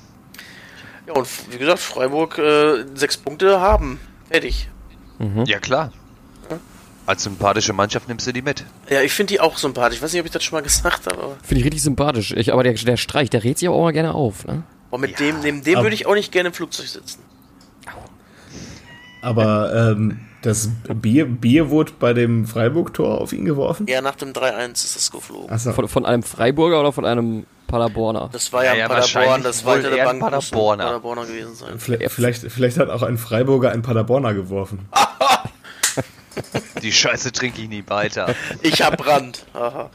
Ja, und wie gesagt, Freiburg äh, sechs Punkte haben. Fertig.
Mhm. Ja, klar. Ja. Als sympathische Mannschaft nimmst du die mit.
Ja, ich finde die auch sympathisch. Ich weiß nicht, ob ich das schon mal gesagt habe.
Finde ich richtig sympathisch. Ich, aber der, der Streich, der rät sich auch mal gerne auf, ne?
Und mit ja, dem, neben dem würde ich auch nicht gerne im Flugzeug sitzen.
Aber ähm, das Bier, Bier wurde bei dem Freiburg-Tor auf ihn geworfen?
Ja, nach dem 3-1 ist es geflogen.
So. Von, von, einem Freiburger oder von einem Paderborner?
Das war ja, ja ein Paderborn, das wollte der Bank
Paderborner.
Paderborner gewesen sein.
Vielleicht, vielleicht, vielleicht, hat auch ein Freiburger einen Paderborner geworfen.
Die Scheiße trinke ich nie weiter.
Ich hab Brand. Aha.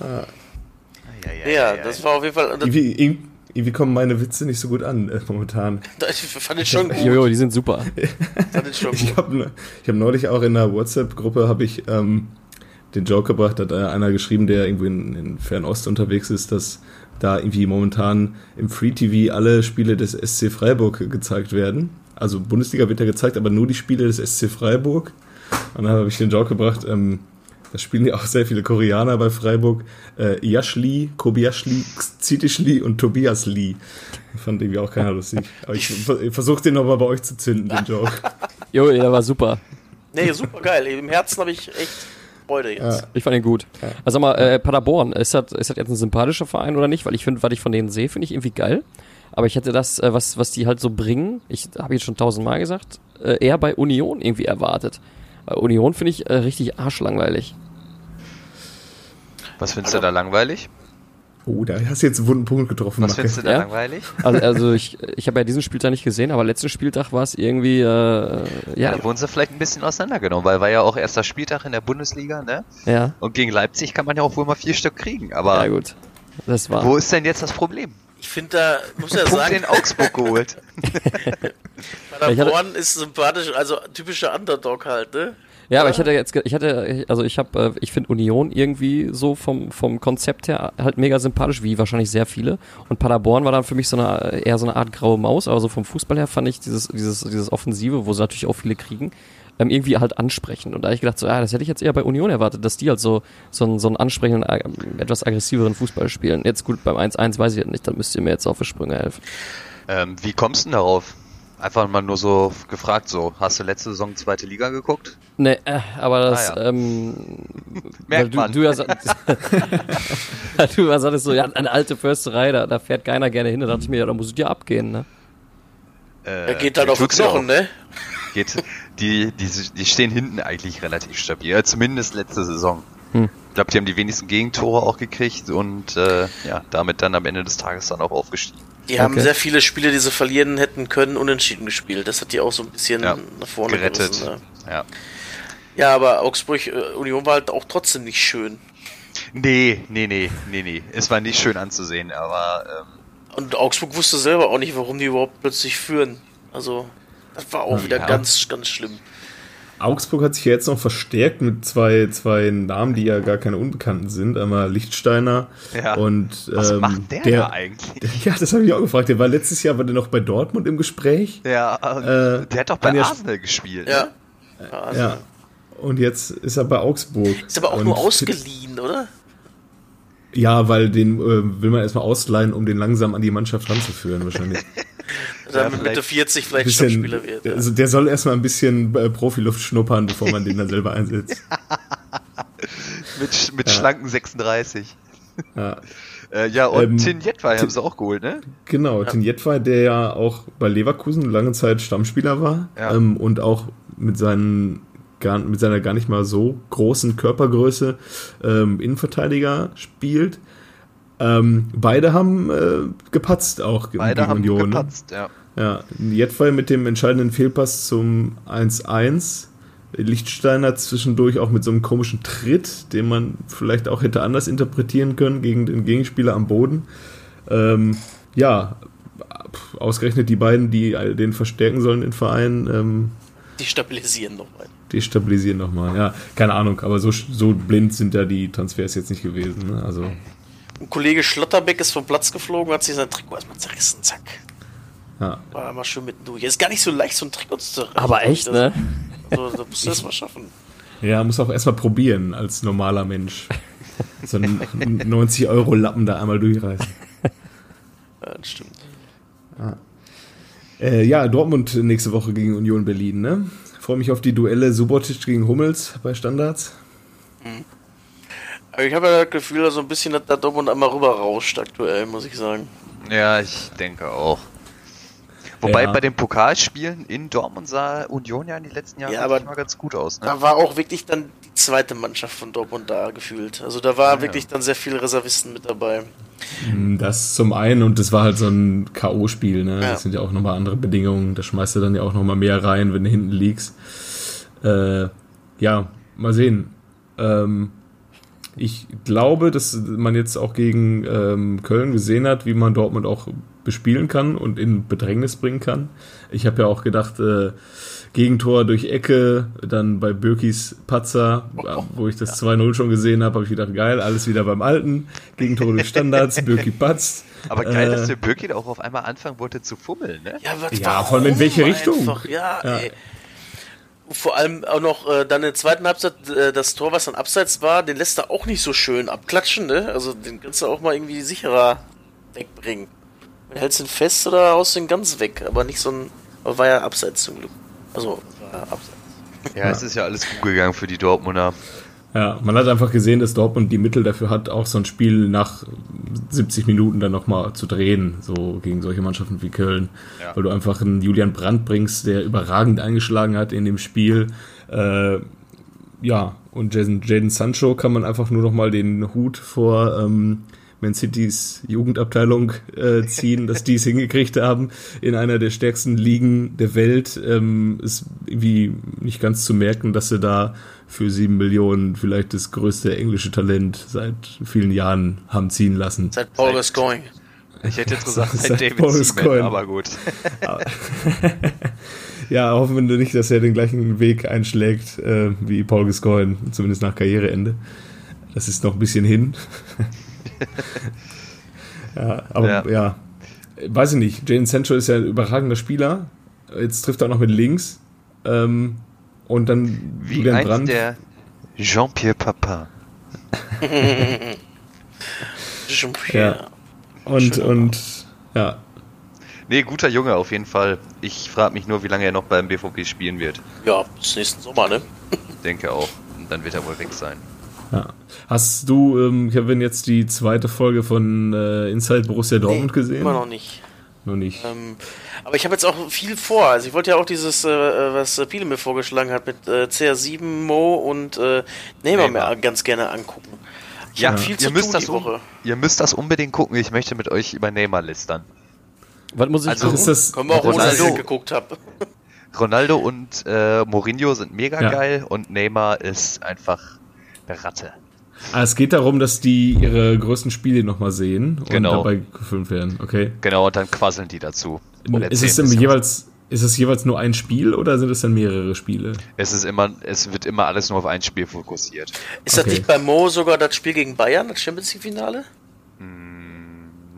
Ja. Ja, ja, ja, das war auf jeden Fall.
Irgendwie kommen meine Witze nicht so gut an äh, momentan.
Ich fand ich schon gut.
Jojo, die sind super.
fand ich schon gut. Ich habe hab neulich auch in einer WhatsApp-Gruppe habe ich ähm, den Joke gebracht, hat einer geschrieben, der irgendwo in, in Fernost unterwegs ist, dass da irgendwie momentan im Free TV alle Spiele des SC Freiburg gezeigt werden. Also Bundesliga wird ja gezeigt, aber nur die Spiele des SC Freiburg. Und dann habe ich den Joke gebracht, ähm, da spielen ja auch sehr viele Koreaner bei Freiburg. Äh, Yashli, Kobiashli, Zitischli und Tobias Lee. Fand irgendwie auch keiner lustig. Aber ich, ich versuche den nochmal bei euch zu zünden, den Joke.
Jo, der war super.
Nee, super geil. Im Herzen habe ich echt Freude jetzt.
Ja. Ich fand ihn gut. Ja. Also sag mal, äh, Paderborn, ist das, ist das jetzt ein sympathischer Verein oder nicht? Weil ich finde, was ich von denen sehe, finde ich irgendwie geil. Aber ich hätte das, äh, was, was die halt so bringen, ich habe jetzt schon tausendmal gesagt, äh, eher bei Union irgendwie erwartet. Bei Union finde ich äh, richtig arschlangweilig.
Was findest du da langweilig?
Oh, da hast du jetzt einen wunden Punkt getroffen.
Was Macke. findest du da ja? langweilig?
Also, also ich, ich habe ja diesen Spieltag nicht gesehen, aber letzten Spieltag war es irgendwie, äh, ja.
ja. Da wurden sie vielleicht ein bisschen auseinandergenommen, weil war ja auch erster Spieltag in der Bundesliga, ne?
Ja.
Und gegen Leipzig kann man ja auch wohl mal vier Stück kriegen, aber.
Ja, gut. Das war.
Wo ist denn jetzt das Problem?
Ich finde, da muss ja sagen.
den Augsburg geholt.
Paderborn ist sympathisch, also typischer Underdog halt, ne?
Ja, aber ich hatte jetzt, ich hatte, also ich habe, äh, ich finde Union irgendwie so vom, vom Konzept her halt mega sympathisch, wie wahrscheinlich sehr viele. Und Paderborn war dann für mich so eine, eher so eine Art graue Maus, aber so vom Fußball her fand ich dieses, dieses, dieses Offensive, wo sie natürlich auch viele kriegen, ähm, irgendwie halt ansprechend. Und da habe ich gedacht, so, ja, das hätte ich jetzt eher bei Union erwartet, dass die halt so, so, einen, so einen ansprechenden, äh, etwas aggressiveren Fußball spielen. Jetzt gut, beim 1-1 weiß ich halt nicht, dann müsst ihr mir jetzt auf die Sprünge helfen.
Ähm, wie kommst du denn darauf? Einfach mal nur so gefragt, so, hast du letzte Saison zweite Liga geguckt?
Nee, äh, aber das, ah, ja. ähm,
Merkt du, man.
Du, ja, du ja sagtest so, ja, eine alte Försterei, da, da fährt keiner gerne hin, da dachte ich mir, ja, da muss ich dir abgehen, ne?
Äh, er geht halt auf Knochen, ne?
Geht, die, die, die stehen hinten eigentlich relativ stabil, ja, zumindest letzte Saison. Hm. Ich glaube, die haben die wenigsten Gegentore auch gekriegt und äh, ja, damit dann am Ende des Tages dann auch aufgestiegen.
Die okay. haben sehr viele Spiele, die sie verlieren hätten können, unentschieden gespielt. Das hat die auch so ein bisschen ja, nach vorne
gerettet. Gerissen,
ja. Ja, aber Augsburg äh, Union war halt auch trotzdem nicht schön.
Nee, nee, nee, nee, nee. Es war nicht schön anzusehen, aber ähm,
Und Augsburg wusste selber auch nicht, warum die überhaupt plötzlich führen. Also, das war auch wieder
Ja.
ganz, ganz schlimm.
Augsburg hat sich ja jetzt noch verstärkt mit zwei, zwei Namen, die ja gar keine Unbekannten sind. Einmal Lichtsteiner
Ja.
und
was
ähm,
macht der, da eigentlich?
Ja, das habe ich auch gefragt. Der war letztes Jahr war der noch bei Dortmund im Gespräch.
Ja,
Äh,
der hat doch bei
Anja-
Arsenal gespielt.
Ja. Also,
Ja. Und jetzt ist er bei Augsburg.
Ist aber auch
und
nur ausgeliehen, oder?
Ja, weil den äh, will man erstmal ausleihen, um den langsam an die Mannschaft ranzuführen, wahrscheinlich.
Vielleicht
Mitte 40 vielleicht
bisschen,
Stammspieler wird. Ja.
also der soll erstmal ein bisschen äh, Profiluft schnuppern, bevor man den dann selber einsetzt.
Mit, mit
Ja.
schlanken 36.
Ja.
Äh, ja, und
Ähm,
Tin Jetwei haben sie auch geholt, ne?
Genau,
Ja.
Tin Jetwei, der ja auch bei Leverkusen lange Zeit Stammspieler war
Ja.
ähm, und auch mit, seinen, gar, mit seiner gar nicht mal so großen Körpergröße ähm, Innenverteidiger spielt. Ähm, beide haben äh, gepatzt auch
Beide
gegen
haben
Union. ne?
gepatzt, ja.
Ja, Jetwei mit dem entscheidenden Fehlpass zum 1-1. Lichtsteiner zwischendurch auch mit so einem komischen Tritt, den man vielleicht auch hätte anders interpretieren können gegen den Gegenspieler am Boden. Ähm, ja, ausgerechnet die beiden, die den verstärken sollen, den Verein, ähm,
Die stabilisieren nochmal.
die stabilisieren nochmal. Ja, keine Ahnung, aber so, so blind sind da die Transfers jetzt nicht gewesen. Ne? Also,
Ein Kollege Schlotterbeck ist vom Platz geflogen, hat sich sein Trikot erstmal zerrissen, zack.
ja.
War mal schön mitten durch. Ist gar nicht so leicht, so ein Trikot zu zerreißen.
Aber echt, ne?
So, da musst du das mal schaffen.
ja, muss auch erstmal probieren als normaler Mensch. So einen 90-Euro-Lappen da einmal durchreißen.
Ja, das stimmt.
Äh, ja, Dortmund nächste Woche gegen Union Berlin, ne? Freue mich auf die Duelle Subotic gegen Hummels bei Standards.
Aber ich habe ja das Gefühl, dass so ein bisschen, da Dortmund einmal rüber rauscht aktuell, muss ich sagen.
Ja, ich denke auch. Wobei
Ja.
bei den Pokalspielen in Dortmund sah Union ja in den letzten Jahren
Ja, aber
mal ganz gut aus. Ne?
Da war auch wirklich dann die zweite Mannschaft von Dortmund da gefühlt. Also da war
Ja,
wirklich
ja.
dann sehr viele Reservisten mit dabei.
Hm, Das zum einen und das war halt so ein K.O.-Spiel, ne?
Ja.
Das sind ja auch nochmal andere Bedingungen. Da schmeißt du dann ja auch nochmal mehr rein, wenn du hinten liegst. Äh, ja, mal sehen. Ähm, ich glaube, dass man jetzt auch gegen ähm, Köln gesehen hat, wie man Dortmund auch bespielen kann und in Bedrängnis bringen kann. Ich habe ja auch gedacht, äh, Gegentor durch Ecke, dann bei Birkis Patzer, wo ich das 2-0 schon gesehen habe, habe ich gedacht, geil, alles wieder beim Alten. Gegentor durch Standards, Birki patzt.
Aber geil,
Äh,
dass der Birkin auch auf einmal anfangen wollte zu fummeln, ne?
Ja, was,
Ja, vor allem in welche Richtung?
Einfach, ja,
Ja.
ey. Vor allem auch noch äh, dann in der zweiten Halbzeit äh, das Tor, was dann abseits war, den lässt er auch nicht so schön abklatschen, ne? Also den kannst du auch mal irgendwie sicherer wegbringen. Du hältst ihn fest oder haust ihn ganz weg, aber nicht so ein. Aber war ja abseits zum Glück. Also, war abseits.
Ja, es ist ja alles gut gegangen für die Dortmunder.
Ja, man hat einfach gesehen, dass Dortmund die Mittel dafür hat, auch so ein Spiel nach 70 Minuten dann nochmal zu drehen, so gegen solche Mannschaften wie Köln.
Ja.
Weil du einfach einen Julian Brandt bringst, der überragend eingeschlagen hat in dem Spiel. Äh, ja, und Jaden, Jaden Sancho kann man einfach nur nochmal den Hut vor ähm, Man Citys Jugendabteilung äh, ziehen, dass die es hingekriegt haben, in einer der stärksten Ligen der Welt. Ähm, ist irgendwie nicht ganz zu merken, dass sie da für sieben Millionen vielleicht das größte englische Talent seit vielen Jahren haben ziehen lassen.
Seit Paul Gascoigne.
Ich hätte jetzt gesagt,
Seit
seit David
Boris
Seaman, aber gut.
Ja, hoffen wir nicht, dass er den gleichen Weg einschlägt äh, wie Paul Gascoigne, zumindest nach Karriereende. Das ist noch ein bisschen hin. Ja, aber ja.
Ja.
weiß ich nicht. Jane Sancho ist ja ein überragender Spieler. Jetzt trifft er auch noch mit links. Ähm, und dann
Wie
Julian Brandt.
der Jean-Pierre Papin.
Ja. Und, und ja,
Nee, guter Junge auf jeden Fall. Ich frage mich nur, wie lange er noch beim BVB spielen wird.
Ja, bis nächsten Sommer, ne?
Denke auch. Und dann wird er wohl weg sein.
Ja. Hast du, ähm, Kevin, jetzt die zweite Folge von äh, Inside Borussia Dortmund gesehen?
Immer noch nicht.
Noch nicht.
Ähm, aber ich habe jetzt auch viel vor. Also ich wollte ja auch dieses, äh, was äh, Piele mir vorgeschlagen hat, mit äh, CR7, Mo und äh, Neymar mir ganz gerne angucken. Ich
Ja,
hab viel zu
ihr müsst,
tun
das
die Woche.
ihr müsst das unbedingt gucken. Ich möchte mit euch über Neymar listern.
Was muss ich
Also-
gucken?
ist das,
Können wir auch ohne, dass
Ronaldo.
ich geguckt habe.
Ronaldo und äh, Mourinho sind mega
Ja.
geil und Neymar ist einfach Ratte.
Ah, es geht darum, dass die ihre größten Spiele nochmal sehen und
Genau.
dabei gefilmt werden. Okay.
Genau, und dann quasseln die dazu.
Ist es denn jeweils, ist es jeweils nur ein Spiel oder sind es dann mehrere Spiele?
Es ist immer, es wird immer alles nur auf ein Spiel fokussiert.
Ist das
Okay.
nicht bei Mo sogar das Spiel gegen Bayern, das Champions League-Finale?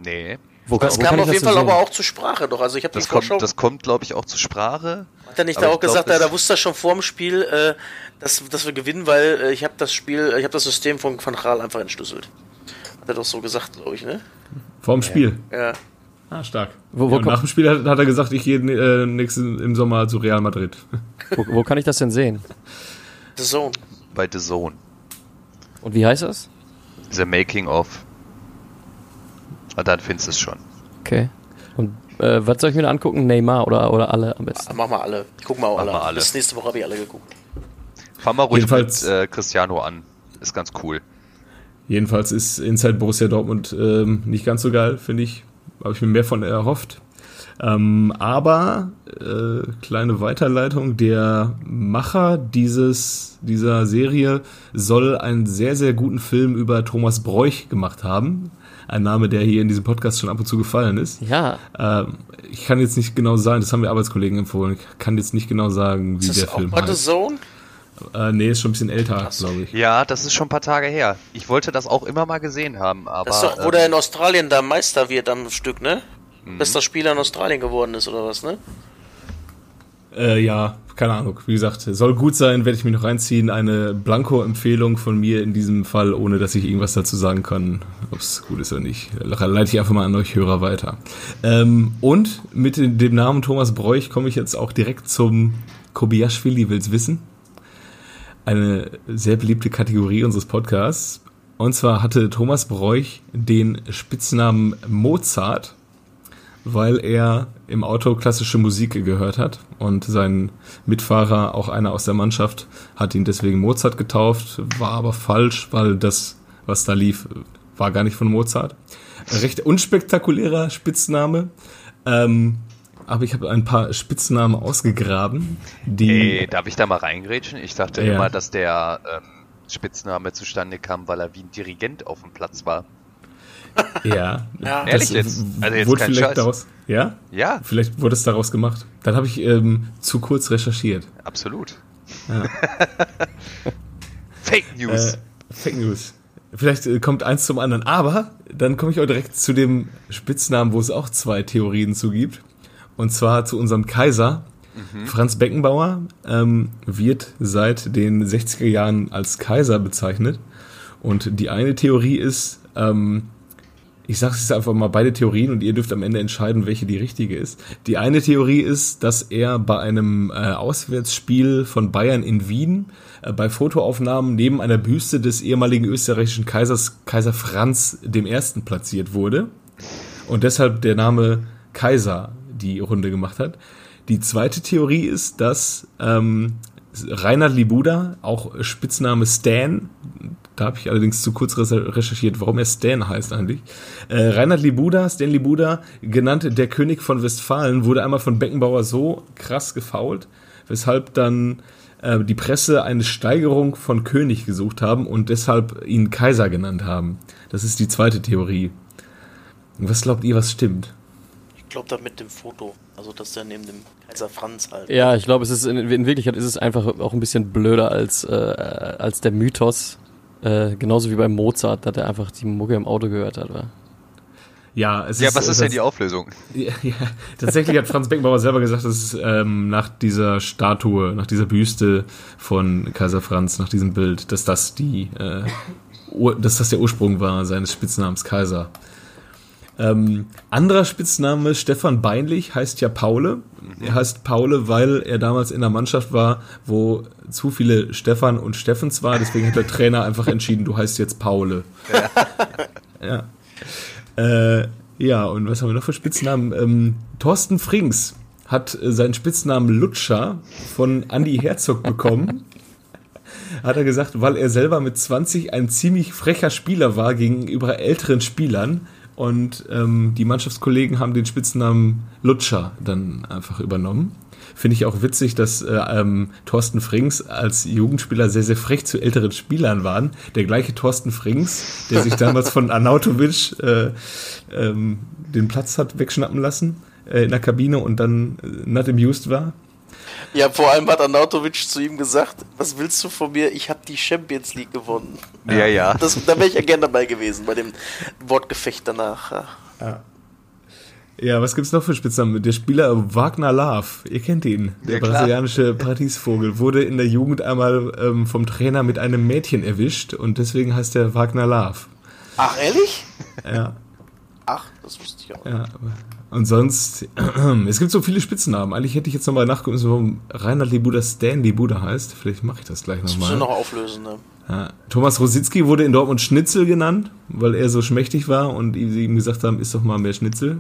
Nee.
Wo,
Das
wo
kam auf jeden Fall
sehen?
aber auch zur Sprache doch. Also ich habe
Das kommt, das kommt, glaube ich, auch zur Sprache.
hat er nicht da auch
glaub,
gesagt,
das-
da, da wusste er schon vor dem Spiel, äh, dass, dass wir gewinnen, weil äh, ich habe das Spiel, ich habe das System von Van Gaal einfach entschlüsselt. Hat er doch so gesagt, glaube ich, ne?
Vor dem Spiel.
Ja.
Ah, stark.
Wo- wo
ja, nach dem Spiel hat, hat er gesagt, ich gehe äh, nächsten im Sommer zu Real Madrid.
Wo, wo kann ich das denn sehen?
The Zone.
Bei The Zone.
Und wie heißt das?
The Making of. Und dann findest du es schon.
Okay. Und äh, was soll ich mir da angucken? Neymar oder, oder alle am besten?
Mach mal alle. Ich guck mal auch
Mach
alle.
mal alle.
Bis nächste Woche habe ich alle geguckt.
Fang mal ruhig
Jedenfalls-
mit äh, Cristiano an. Ist ganz cool.
Jedenfalls ist Inside Borussia Dortmund ähm, nicht ganz so geil, finde ich. Habe ich mir mehr von erhofft. Ähm, aber äh, kleine Weiterleitung, der Macher dieses, dieser Serie soll einen sehr, sehr guten Film über Thomas Bräuch gemacht haben. Ein Name, der hier in diesem Podcast schon ab und zu gefallen ist.
Ja,
Ähm, ich kann jetzt nicht genau sagen, das haben mir Arbeitskollegen empfohlen. Ich kann jetzt nicht genau sagen, wie
Ist
der
das auch
Film
The
heißt.
Zone?
Äh, nee, ist schon ein bisschen älter, glaube ich.
Ja, das ist schon ein paar Tage her. Ich wollte das auch immer mal gesehen haben, aber.
Das ist doch, wo
ähm,
der in Australien da Meister wird am Stück, ne?
Mhm.
Bester Spieler in Australien geworden ist, oder was, ne?
Äh, ja, keine Ahnung. Wie gesagt, soll gut sein, werde ich mich noch reinziehen. Eine Blanko-Empfehlung von mir in diesem Fall, ohne dass ich irgendwas dazu sagen kann, ob es gut ist oder nicht. Leite ich einfach mal an euch Hörer weiter. Ähm, und mit dem Namen Thomas Bräuch komme ich jetzt auch direkt zum Kobiaschwili will's wissen. Eine sehr beliebte Kategorie unseres Podcasts. Und zwar hatte Thomas Bräuch den Spitznamen Mozart weil er im Auto klassische Musik gehört hat und sein Mitfahrer, auch einer aus der Mannschaft, hat ihn deswegen Mozart getauft, war aber falsch, weil das, was da lief, war gar nicht von Mozart. Recht unspektakulärer Spitzname, ähm, aber ich habe ein paar Spitznamen ausgegraben, die
Ey, darf ich da mal reingrätschen? Ich dachte
Ja.
immer, dass der ähm, Spitzname zustande kam, weil er wie ein Dirigent auf dem Platz war.
Ja,
Ja.
Ehrlich jetzt? Also jetzt
wurde
kein
vielleicht
Scheiß.
daraus, ja,
Ja,
vielleicht wurde es daraus gemacht. Dann habe ich ähm, zu kurz recherchiert.
absolut.
Ja.
Fake News.
Äh, Fake News. Vielleicht äh, kommt eins zum anderen. Aber dann komme ich auch direkt zu dem Spitznamen, wo es auch zwei Theorien zu gibt. Und zwar zu unserem Kaiser. Franz Beckenbauer ähm, wird seit den 60er Jahren als Kaiser bezeichnet. Und die eine Theorie ist, ähm, ich sage jetzt einfach mal beide Theorien und ihr dürft am Ende entscheiden, welche die richtige ist. Die eine Theorie ist, dass er bei einem äh, Auswärtsspiel von Bayern in Wien äh, bei Fotoaufnahmen neben einer Büste des ehemaligen österreichischen Kaisers Kaiser Franz I. platziert wurde und deshalb der Name Kaiser die Runde gemacht hat. Die zweite Theorie ist, dass ähm, Reinhard Libuda, auch Spitzname Stan, da habe ich allerdings zu kurz re- recherchiert, warum er Stan heißt eigentlich. Äh, Reinhard Libuda, Stan Libuda, genannt der König von Westfalen, wurde einmal von Beckenbauer so krass gefault, weshalb dann äh, die Presse eine Steigerung von König gesucht haben und deshalb ihn Kaiser genannt haben. Das ist die zweite Theorie. Und was glaubt ihr, was stimmt?
Ich glaube, da mit dem Foto. Also, dass der neben dem Kaiser Franz halt.
ja, ich glaube, es ist in, in Wirklichkeit ist es einfach auch ein bisschen blöder als, äh, als der Mythos. Äh, genauso wie bei Mozart, dass er einfach die Mucke im Auto gehört hat. Wa?
Ja, es
ja,
ist,
was ist denn die Auflösung?
Ja, ja, tatsächlich hat Franz Beckenbauer selber gesagt, dass es ähm, nach dieser Statue, nach dieser Büste von Kaiser Franz, nach diesem Bild, dass das die, äh, dass das der Ursprung war seines Spitznamens Kaiser. Ähm, anderer Spitzname Stefan Beinlich heißt ja Paule. Er heißt Paule, weil er damals in der Mannschaft war, wo zu viele Stefan und Steffens war. Deswegen hat der Trainer einfach entschieden, du heißt jetzt Paule. Ja. Äh, ja, und was haben wir noch für Spitznamen? Ähm, Thorsten Frings hat äh, seinen Spitznamen Lutscher von Andy Herzog bekommen. Hat er gesagt, weil er selber mit 20 ein ziemlich frecher Spieler war gegenüber älteren Spielern Und ähm, die Mannschaftskollegen haben den Spitznamen Lutscher dann einfach übernommen. Finde ich auch witzig, dass äh, ähm, Thorsten Frings als Jugendspieler sehr, sehr frech zu älteren Spielern waren. Der gleiche Thorsten Frings, der sich damals von Arnautovic äh, ähm, den Platz hat wegschnappen lassen äh, in der Kabine und dann äh, not amused war.
Ja, vor allem hat Arnautovic zu ihm gesagt, was willst du von mir? Ich habe die Champions League gewonnen.
Ja, ja.
Das, da wäre ich ja gern dabei gewesen, bei dem Wortgefecht danach. Ja.
Ja. Ja, was gibt's noch für Spitznamen? Der Spieler Wagner Love, ihr kennt ihn, der
Ja,
brasilianische Paradiesvogel, wurde in der Jugend einmal ähm, vom Trainer mit einem Mädchen erwischt und deswegen heißt er Wagner Love.
Ach, ehrlich?
Ja,
Ach, das wusste ich auch.
ja. aber- Und sonst, es gibt so viele Spitznamen. Eigentlich hätte ich jetzt nochmal nachgucken müssen, warum Reinhard Libuda Stan Libuda heißt. Vielleicht mache ich das gleich
Das musst du
nochmal.
noch auflösen, ne?
Ja. Thomas Rositzky wurde in Dortmund Schnitzel genannt, weil er so schmächtig war und sie ihm gesagt haben, isst doch mal mehr Schnitzel.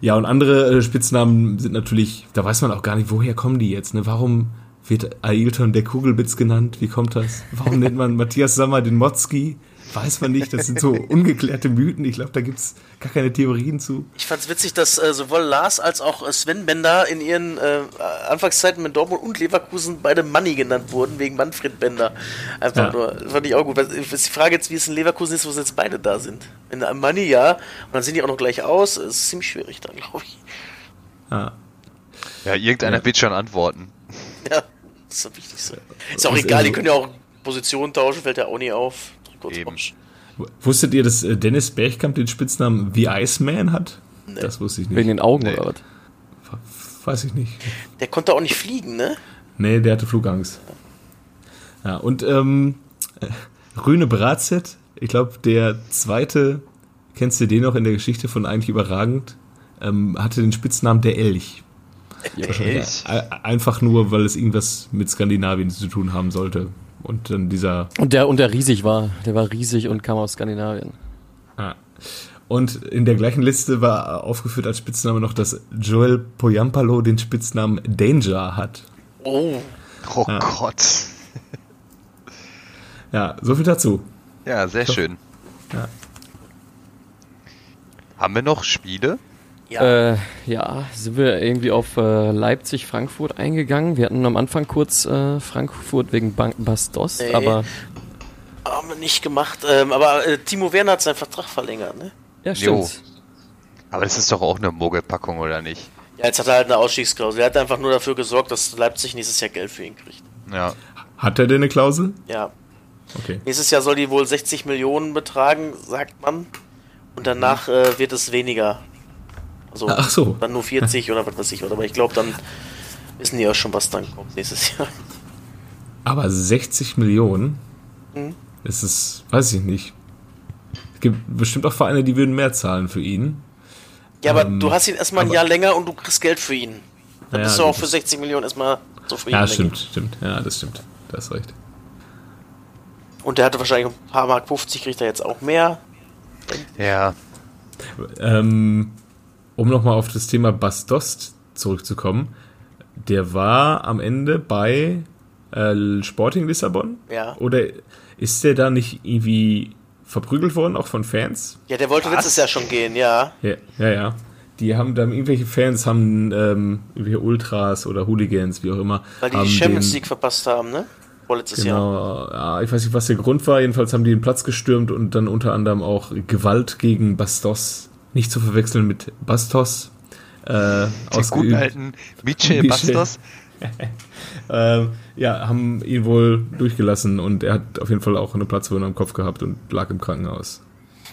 Ja, und andere äh, Spitznamen sind natürlich, da weiß man auch gar nicht, woher kommen die jetzt. Ne? Warum wird Ailton der Kugelbitz genannt? Wie kommt das? Warum nennt man Matthias Sammer den Motzki? Weiß man nicht, das sind so ungeklärte Mythen. Ich glaube, da gibt's gar keine Theorien zu.
Ich fand's witzig, dass äh, sowohl Lars als auch äh, Sven Bender in ihren äh, Anfangszeiten mit Dortmund und Leverkusen beide Manni genannt wurden, wegen Manfred Bender. Einfach
Ja.
nur, fand ich auch gut. Was- ist die Frage jetzt, wie es in Leverkusen ist, wo jetzt beide da sind. In einem Manni, ja, und dann sehen die auch noch gleich aus, ist ziemlich schwierig dann, glaube ich.
Ja.
Ja, irgendeiner
Ja.
wird schon antworten.
Ja, das ist am wichtigsten. Ist auch
Was
egal,
also-
die können ja auch Positionen tauschen, fällt ja auch nie auf.
Eben.
Trikottausch.
Wusstet ihr, dass äh, Dennis Bergkamp den Spitznamen The Iceman hat?
Nee.
Das wusste ich
Wegen
nicht.
den Augen
Nee.
oder was?
Weiß ich nicht.
Der konnte auch nicht fliegen, ne?
Nee, der hatte Flugangst. Ja, und ähm, äh, Rüne Bratzett, ich glaube, der zweite, kennst du den noch in der Geschichte von eigentlich überragend, ähm, hatte den Spitznamen der Elch.
Elch?
Äh, Einfach nur, weil es irgendwas mit Skandinavien zu tun haben sollte. Und dann dieser.
Und der, und der riesig war. Der war riesig und kam aus Skandinavien.
Ah. Und in der gleichen Liste war aufgeführt als Spitzname noch, dass Joel Poyampalo den Spitznamen Danger hat.
Oh,
Oh
Ja.
Gott.
Ja, so viel dazu.
Ja, sehr schön.
Ja.
Haben wir noch Spiele?
Ja.
Äh, ja, sind wir irgendwie auf äh, Leipzig-Frankfurt eingegangen. Wir hatten am Anfang kurz äh, Frankfurt wegen Ban Bastos,
Nee.
aber
Haben wir nicht gemacht. Ähm, aber äh, Timo Werner hat seinen Vertrag verlängert, ne?
ja, stimmt.
Jo. Aber das ist doch auch eine Mogelpackung, oder nicht?
Ja, jetzt hat er halt eine Ausstiegsklausel. Er hat einfach nur dafür gesorgt, dass Leipzig nächstes Jahr Geld für ihn kriegt.
Ja.
Hat er denn eine Klausel?
Ja.
Okay.
Nächstes Jahr soll die wohl 60 Millionen betragen, sagt man. Und danach äh, wird es weniger. Also
Ach so.
dann nur 40 oder was weiß ich. Aber ich glaube, dann wissen die auch schon, was dann kommt nächstes Jahr.
Aber 60 Millionen?
Mhm.
Das ist, weiß ich nicht. Es gibt bestimmt auch Vereine, die würden mehr zahlen für ihn.
Ja, aber
Ähm,
du hast ihn erstmal ein Jahr länger und du kriegst Geld für ihn. Dann
Ja,
bist du auch für
das-
60 Millionen erstmal zufrieden.
Ja, stimmt, stimmt. Ja, das stimmt. Da hast recht.
Und der hatte wahrscheinlich ein paar Mark 50, kriegt er jetzt auch mehr.
Ja.
Ähm, um nochmal auf das Thema Bastost zurückzukommen. Der war am Ende bei äh, Sporting Lissabon?
Ja.
Oder ist der da nicht irgendwie verprügelt worden, auch von Fans?
Ja, der wollte
Was?
letztes Jahr schon gehen, ja.
Ja, ja. ja. Die haben dann irgendwelche Fans, haben ähm, irgendwelche Ultras oder Hooligans, wie auch immer.
Weil die die Champions League verpasst haben, ne? Vorletztes Jahr.
Genau, ja, ich weiß nicht, was der Grund war. Jedenfalls haben die den Platz gestürmt und dann unter anderem auch Gewalt gegen Bastos, nicht zu verwechseln mit Bastos, äh,
Den guten
ausgeübt.
alten Michel
Michel.
Bastos.
Ähm, ja, haben ihn wohl durchgelassen und er hat auf jeden Fall auch eine Platzwunde am Kopf gehabt und lag im Krankenhaus.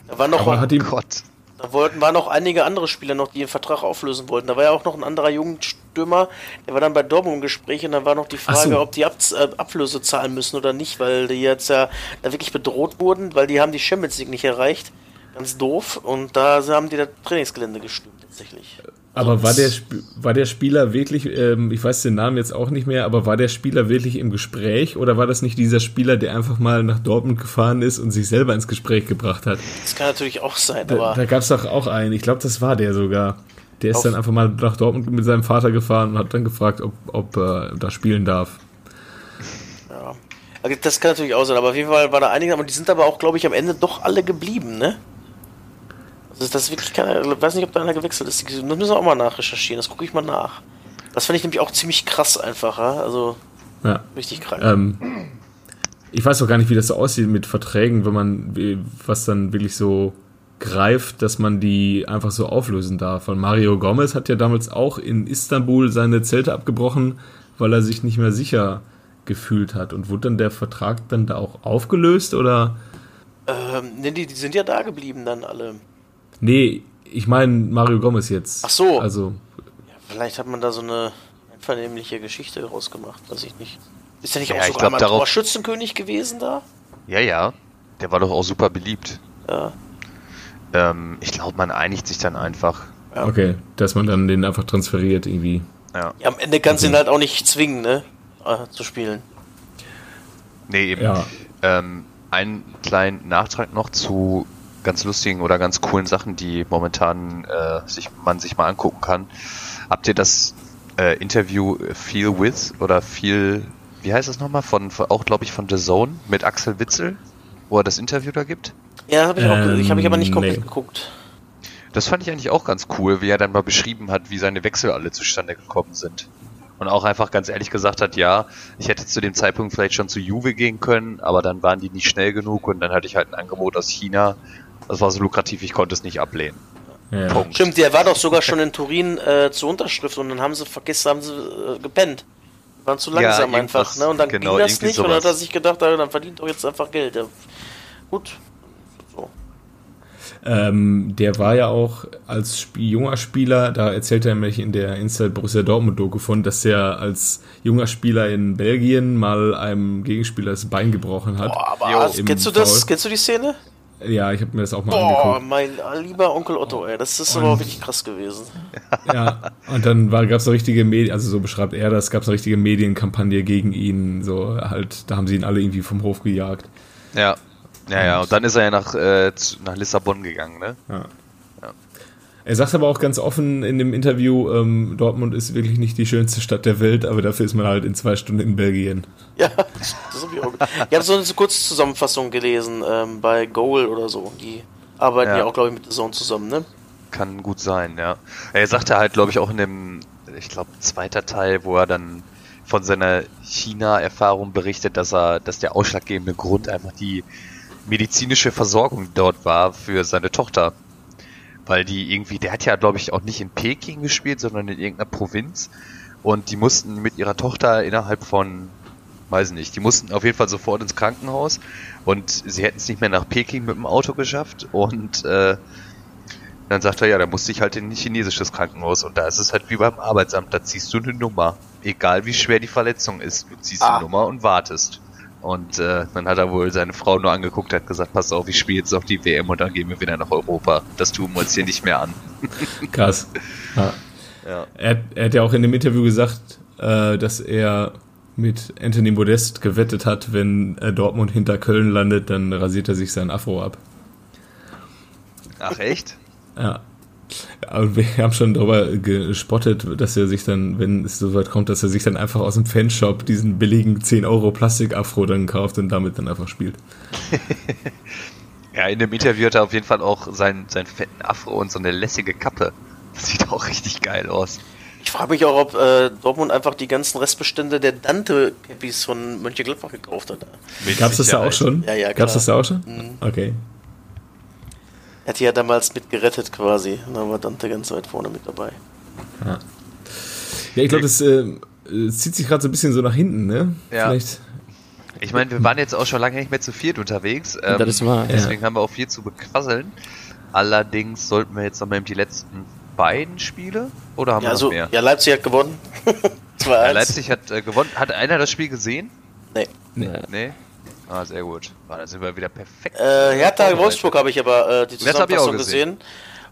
Da waren noch,
Aber hat ihm,
Gott.
da wollten, waren noch einige andere Spieler noch, die den Vertrag auflösen wollten. Da war ja auch noch ein anderer Jugendstürmer, der war dann bei Dortmund im Gespräch und dann war noch die Frage,
so.
ob die Ab äh, Ablöse zahlen müssen oder nicht, weil die jetzt ja da wirklich bedroht wurden, weil die haben die Champions League nicht erreicht. Ganz doof. Und da haben die das Trainingsgelände gestürmt tatsächlich.
aber war der, Sp- war der Spieler wirklich, ähm, ich weiß den Namen jetzt auch nicht mehr, aber war der Spieler wirklich im Gespräch oder war das nicht dieser Spieler, der einfach mal nach Dortmund gefahren ist und sich selber ins Gespräch gebracht hat?
Das kann natürlich auch sein,
Da,
aber
da gab es doch auch einen, ich glaube, das war der sogar. Der ist dann einfach mal nach Dortmund mit seinem Vater gefahren und hat dann gefragt, ob, ob er da spielen darf.
ja. Also Das kann natürlich auch sein, aber auf jeden Fall war da einige, aber die sind aber auch, glaube ich, am Ende doch alle geblieben, ne? Also das ist wirklich keiner, ich weiß nicht, ob da einer gewechselt ist. Das müssen wir auch mal nachrecherchieren, das gucke ich mal nach. Das fand ich nämlich auch ziemlich krass einfach, also
Ja.
richtig krank.
Ähm, ich weiß auch gar nicht, wie das so aussieht mit Verträgen, wenn man, was dann wirklich so greift, dass man die einfach so auflösen darf. Weil Mario Gomez hat ja damals auch in Istanbul seine Zelte abgebrochen, weil er sich nicht mehr sicher gefühlt hat. Und wurde dann der Vertrag dann da auch aufgelöst oder?
Ähm, nee, die, die sind ja da geblieben dann alle.
Nee, ich meine Mario Gomez jetzt.
Ach so.
Also,
Vielleicht hat man da so eine einvernehmliche Geschichte rausgemacht, weiß ich nicht. Ist der nicht
Ja,
auch
ich
sogar
glaub,
mal
darauf-
Torschützenkönig gewesen da?
Ja, ja. Der war doch auch super beliebt.
Ja.
Ähm, ich glaube, man einigt sich dann einfach.
Ja.
okay, dass man dann den einfach transferiert irgendwie.
Ja.
ja am Ende kannst du ihn halt auch nicht zwingen, ne? äh, Zu spielen.
Nee, eben.
Ja.
Ähm, einen kleinen Nachtrag noch zu ganz lustigen oder ganz coolen Sachen, die momentan äh, sich, man sich mal angucken kann. Habt ihr das äh, Interview Feel With oder Feel, wie heißt das nochmal? Von, von auch, glaube ich, von The Zone mit Axel Witzel, wo er das Interview da gibt?
Ja, habe ich auch.
Ähm,
ich habe ich aber nicht komplett
nee.
geguckt.
Das fand ich eigentlich auch ganz cool, wie er dann mal beschrieben hat, wie seine Wechsel alle zustande gekommen sind. Und auch einfach ganz ehrlich gesagt hat, ja, ich hätte zu dem Zeitpunkt vielleicht schon zu Juve gehen können, aber dann waren die nicht schnell genug und dann hatte ich halt ein Angebot aus China. Das war so lukrativ, ich konnte es nicht ablehnen.
Ja.
Punkt.
Stimmt, der war doch sogar schon in Turin äh, zur Unterschrift und dann haben sie vergessen, haben sie äh, gepennt. Waren zu
Ja,
langsam
irgendwas-
einfach, ne? Und dann
genau,
ging das nicht und dann hat er
sowas.
sich gedacht, ah, dann verdient doch jetzt einfach Geld. Ja. Gut. So.
Ähm, der war ja auch als Sp junger Spieler, da erzählt er nämlich in der Inside Borussia Dortmund Doku von, dass er als junger Spieler in Belgien mal einem Gegenspieler das Bein gebrochen hat.
Boah, aber kennst du das?
Foul.
Kennst du die Szene?
Ja, ich habe mir das auch mal
Boah,
angeguckt.
mein lieber Onkel Otto, ey, das ist aber wirklich krass gewesen.
Ja, und dann gab es eine richtige Medien, also so beschreibt er das, gab es eine richtige Medienkampagne gegen ihn, so halt, da haben sie ihn alle irgendwie vom Hof gejagt.
Ja. Ja, ja, und dann ist er ja nach, äh, nach Lissabon gegangen, ne?
Ja.
Ja.
Er sagt aber auch ganz offen in dem Interview, ähm, Dortmund ist wirklich nicht die schönste Stadt der Welt, aber dafür ist man halt in zwei Stunden in Belgien.
Ja, das, das hab ich auch. Ich habe so eine kurze Zusammenfassung gelesen ähm, bei Goal oder so. Die arbeiten ja,
Ja.
auch, glaube ich, mit The Zone zusammen, ne?
Kann gut sein, ja. Er sagte halt, glaube ich, auch in dem, ich glaube, zweiter Teil, wo er dann von seiner China-Erfahrung berichtet, dass er, dass der ausschlaggebende Grund einfach die medizinische Versorgung dort war für seine Tochter. Weil die irgendwie, der hat ja, glaube ich, auch nicht in Peking gespielt, sondern in irgendeiner Provinz. Und die mussten mit ihrer Tochter innerhalb von, weiß nicht, die mussten auf jeden Fall sofort ins Krankenhaus. Und sie hätten es nicht mehr nach Peking mit dem Auto geschafft. Und äh, dann sagt er, ja, da musste ich halt in ein chinesisches Krankenhaus und da ist es halt wie beim Arbeitsamt, da ziehst du eine Nummer. Egal wie schwer die Verletzung ist, du ziehst
Ah.
die Nummer und wartest. Und äh, dann hat er wohl seine Frau nur angeguckt, hat gesagt, pass auf, ich spiele jetzt auf die WM und dann gehen wir wieder nach Europa. Das tun wir uns hier nicht mehr an.
Krass. Ja.
Ja.
Er, er hat ja auch in dem Interview gesagt, äh, dass er mit Anthony Modest gewettet hat, wenn äh, Dortmund hinter Köln landet, dann rasiert er sich sein Afro ab.
Ach echt?
Ja. Aber wir haben schon darüber gespottet, dass er sich dann, wenn es so weit kommt, dass er sich dann einfach aus dem Fanshop diesen billigen 10 Euro Plastik-Afro dann kauft und damit dann einfach spielt.
Ja, in dem Interview hat er auf jeden Fall auch seinen, seinen fetten Afro und so eine lässige Kappe. Das sieht auch richtig geil aus.
Ich frage mich auch, ob äh, Dortmund einfach die ganzen Restbestände der Dante-Cappies von Mönchengladbach gekauft hat.
Mit
Gab's das da auch schon?
Ja, ja,
Gab's
klar.
das da auch schon?
Mhm.
Okay.
Er hat die ja damals mit gerettet quasi. Und da war Dante ganz weit vorne mit dabei.
Ja, ich glaube, das äh, zieht sich gerade so ein bisschen so nach hinten, ne?
Ja.
Vielleicht.
Ich meine, wir waren jetzt auch schon lange nicht mehr zu viert unterwegs. Ähm,
Das ist wahr, ja.
Deswegen haben wir auch viel zu bequasseln. Allerdings sollten wir jetzt nochmal die letzten beiden Spiele oder haben
Ja,
wir
also,
noch mehr?
ja, Leipzig hat gewonnen. 2-1.
Ja, Leipzig hat äh, gewonnen. Hat einer das Spiel gesehen?
Nee.
Nee.
Nee. Ah, sehr gut. Ah, da sind wir wieder perfekt.
Äh, Hertha. Wolfsburg habe ich aber äh, die Zusammenfassung gesehen.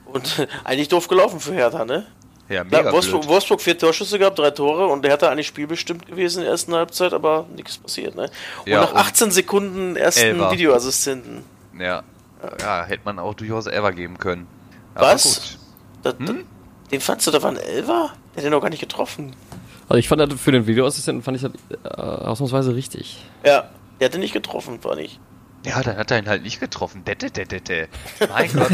Und eigentlich doof gelaufen für Hertha, ne?
Ja, mega
Ja, Wolfsburg,
blöd.
Wolfsburg vier Torschüsse gehabt, drei Tore und der Hertha eigentlich spielbestimmt gewesen in der ersten Halbzeit, aber nichts passiert, ne? Und
Ja,
nach
und
18 Sekunden ersten
Elfer.
Videoassistenten.
Ja. ja, hätte man auch durchaus Ever geben können.
Was? Das,
Hm?
das, den fandst du, da war ein Elfer? Der hat den noch gar nicht getroffen.
Also ich fand das für den Videoassistenten fand ich das äh, ausnahmsweise richtig.
Ja, der hatte nicht getroffen, war nicht.
Ja, dann hat er ihn halt nicht getroffen. Dette, dette, dette. Mein Gott.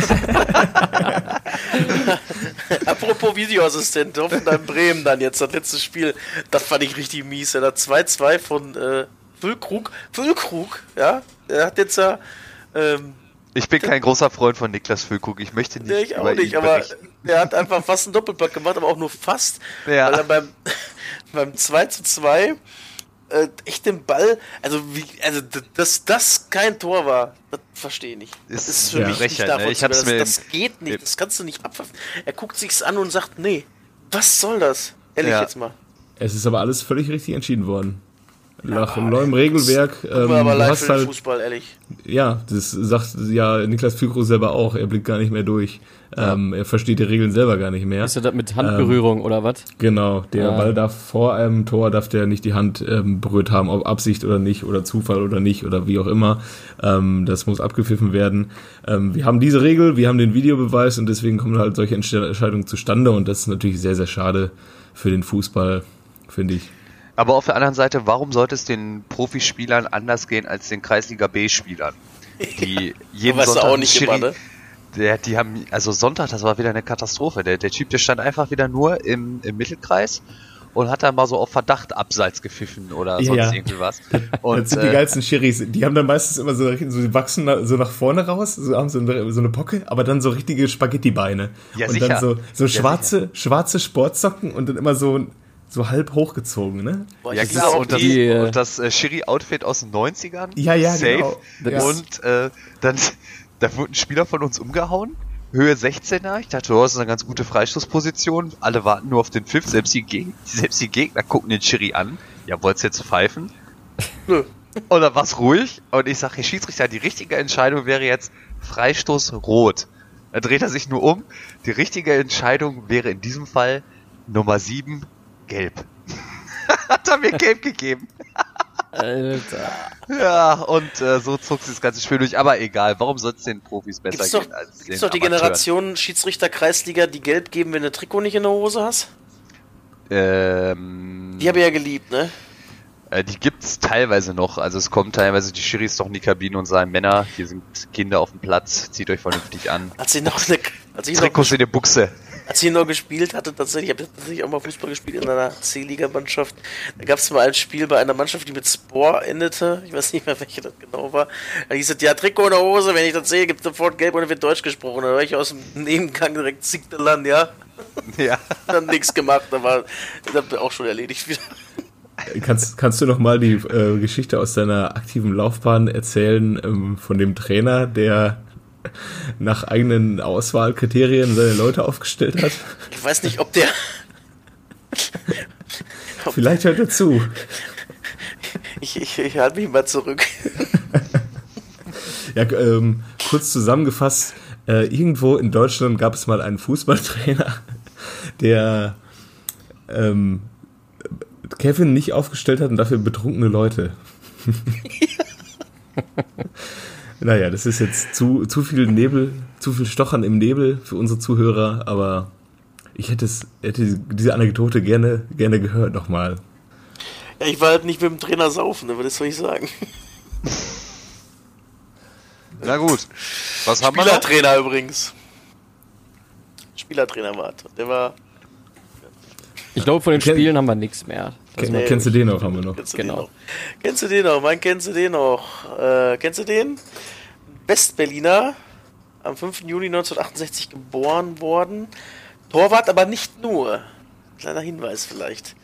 Apropos Videoassistent, Hoffenheim Bremen dann jetzt, das letzte Spiel, das fand ich richtig mies. Ja, das 2-2 von äh, Füllkrug. Füllkrug, ja, er hat jetzt ja. Ähm,
Ich bin kein großer Freund von Niklas Füllkrug. Ich möchte nicht.
nee, ich auch nicht, aber er hat einfach fast einen Doppelpack gemacht, aber auch nur fast.
Ja.
Weil er beim, beim 2 zu 2 äh, echt den Ball, also wie, also dass das kein Tor war, das verstehe ich nicht. Das
Ist
ist für
ja
mich nicht
Frechheit, ne? Ich hab's
Das,
mir
das
im-
geht nicht, das kannst du nicht abpfeifen. Er guckt sich's an und sagt, nee, was soll das? Ehrlich
Ja.
jetzt mal.
Es ist aber alles völlig richtig entschieden worden. Nach neuem Regelwerk. Ähm,
aber
du
live
hast
für den
halt,
Fußball, ehrlich.
ja, das sagt ja Niklas Füllkrug selber auch. Er blickt gar nicht mehr durch. Ähm, er versteht die Regeln selber gar nicht mehr.
Ist ja das mit Handberührung oder was?
Genau, der
Ja.
Ball darf vor einem Tor darf der nicht die Hand ähm, berührt haben, ob Absicht oder nicht oder Zufall oder nicht oder wie auch immer. Ähm, das muss abgepfiffen werden. Ähm, wir haben diese Regel, wir haben den Videobeweis und deswegen kommen halt solche Entscheidungen zustande und das ist natürlich sehr, sehr schade für den Fußball, finde ich.
Aber auf der anderen Seite, warum sollte es den Profispielern anders gehen als den Kreisliga B-Spielern? Die jeden
weißt du
Sonntag
auch nicht
Schiri-
immer, ne?
Der, die haben, also Sonntag, das war wieder eine Katastrophe. Der, der Typ, der stand einfach wieder nur im, im Mittelkreis und hat dann mal so auf Verdacht abseits gepfiffen oder sonst
ja.
irgendwie was.
das
Und
sind die
äh,
geilsten Schiris. Die haben dann meistens immer so, so die wachsen so nach vorne raus, so haben so eine, so eine Pocke, aber dann so richtige Spaghetti-Beine.
Ja,
und
sicher.
dann so, so
Ja,
schwarze, schwarze Sportsocken und dann immer so, so halb hochgezogen, ne?
Boah,
ja klar, und das,
die, äh,
und das äh, Schiri-Outfit aus den 90ern.
Ja, ja,
Safe.
genau.
Das
Und äh, dann, da wurde ein Spieler von uns umgehauen. Höhe 16er. Ich dachte, oh, das ist eine ganz gute Freistoßposition. Alle warten nur auf den Pfiff. Selbst die, Geg selbst die Gegner gucken den Schiri an. Ja, wollt's jetzt pfeifen?
Nö.
Und dann war's ruhig. Und ich sage, Herr Schiedsrichter, die richtige Entscheidung wäre jetzt Freistoß rot. Da dreht er sich nur um. Die richtige Entscheidung wäre in diesem Fall Nummer 7 gelb. Hat er mir gelb gegeben.
Alter.
Ja, und äh, so zog sich das ganze Spiel durch. Aber egal, warum soll es den Profis besser
Gibt's doch,
gehen als den
gibt's doch die
Amateuren?
Generation Schiedsrichter Kreisliga, die gelb geben, wenn du Trikot nicht in der Hose hast?
Ähm,
Die habe ich ja geliebt, ne?
äh, die gibt's teilweise noch. Also es kommen teilweise die Schiris doch in die Kabine und sagen, Männer, hier sind Kinder auf dem Platz, zieht euch vernünftig an.
Als ich noch, ne, als ich noch,
Trikots in die Buchse.
Als ich noch gespielt hatte, tatsächlich, ich habe tatsächlich auch mal Fußball gespielt in einer C-Liga-Mannschaft. Da gab es mal ein Spiel bei einer Mannschaft, die mit Spor endete. Ich weiß nicht mehr, welche das genau war. Da hieß es, ja, Trikot in der Hose, wenn ich das sehe, gibt sofort gelb und dann wird Deutsch gesprochen. Da war ich aus dem Nebengang direkt Zickterland, ja.
Ja.
Dann nichts gemacht, da war das war auch schon erledigt wieder.
Kannst, kannst du noch mal die äh, Geschichte aus deiner aktiven Laufbahn erzählen ähm, von dem Trainer, der nach eigenen Auswahlkriterien seine Leute aufgestellt hat?
Ich weiß nicht, ob der.
Vielleicht hört er zu.
Ich, ich, ich halte mich mal zurück.
Ja, ähm, kurz zusammengefasst, äh, irgendwo in Deutschland gab es mal einen Fußballtrainer, der ähm, Kevin nicht aufgestellt hat und dafür betrunkene Leute. Naja, das ist jetzt zu, zu viel Nebel, zu viel Stochern im Nebel für unsere Zuhörer, aber ich hätte, es, hätte diese Anekdote gerne, gerne gehört nochmal.
Ja, ich war halt nicht mit dem Trainer saufen, ne? was soll ich sagen?
Na gut. Was haben wir noch?
Spielertrainer übrigens. Spielertrainer war das. Der war.
Ich glaube, von den Spielen haben wir nichts mehr.
Ken,
nee,
kennst du den noch, haben wir noch.
Kennst du
Genau.
den noch? Kennst du den noch? Mein, kennst du den noch? Äh, kennst du den? Westberliner, am 5. Juni 1968 geboren worden. Torwart, aber nicht nur. Kleiner Hinweis vielleicht.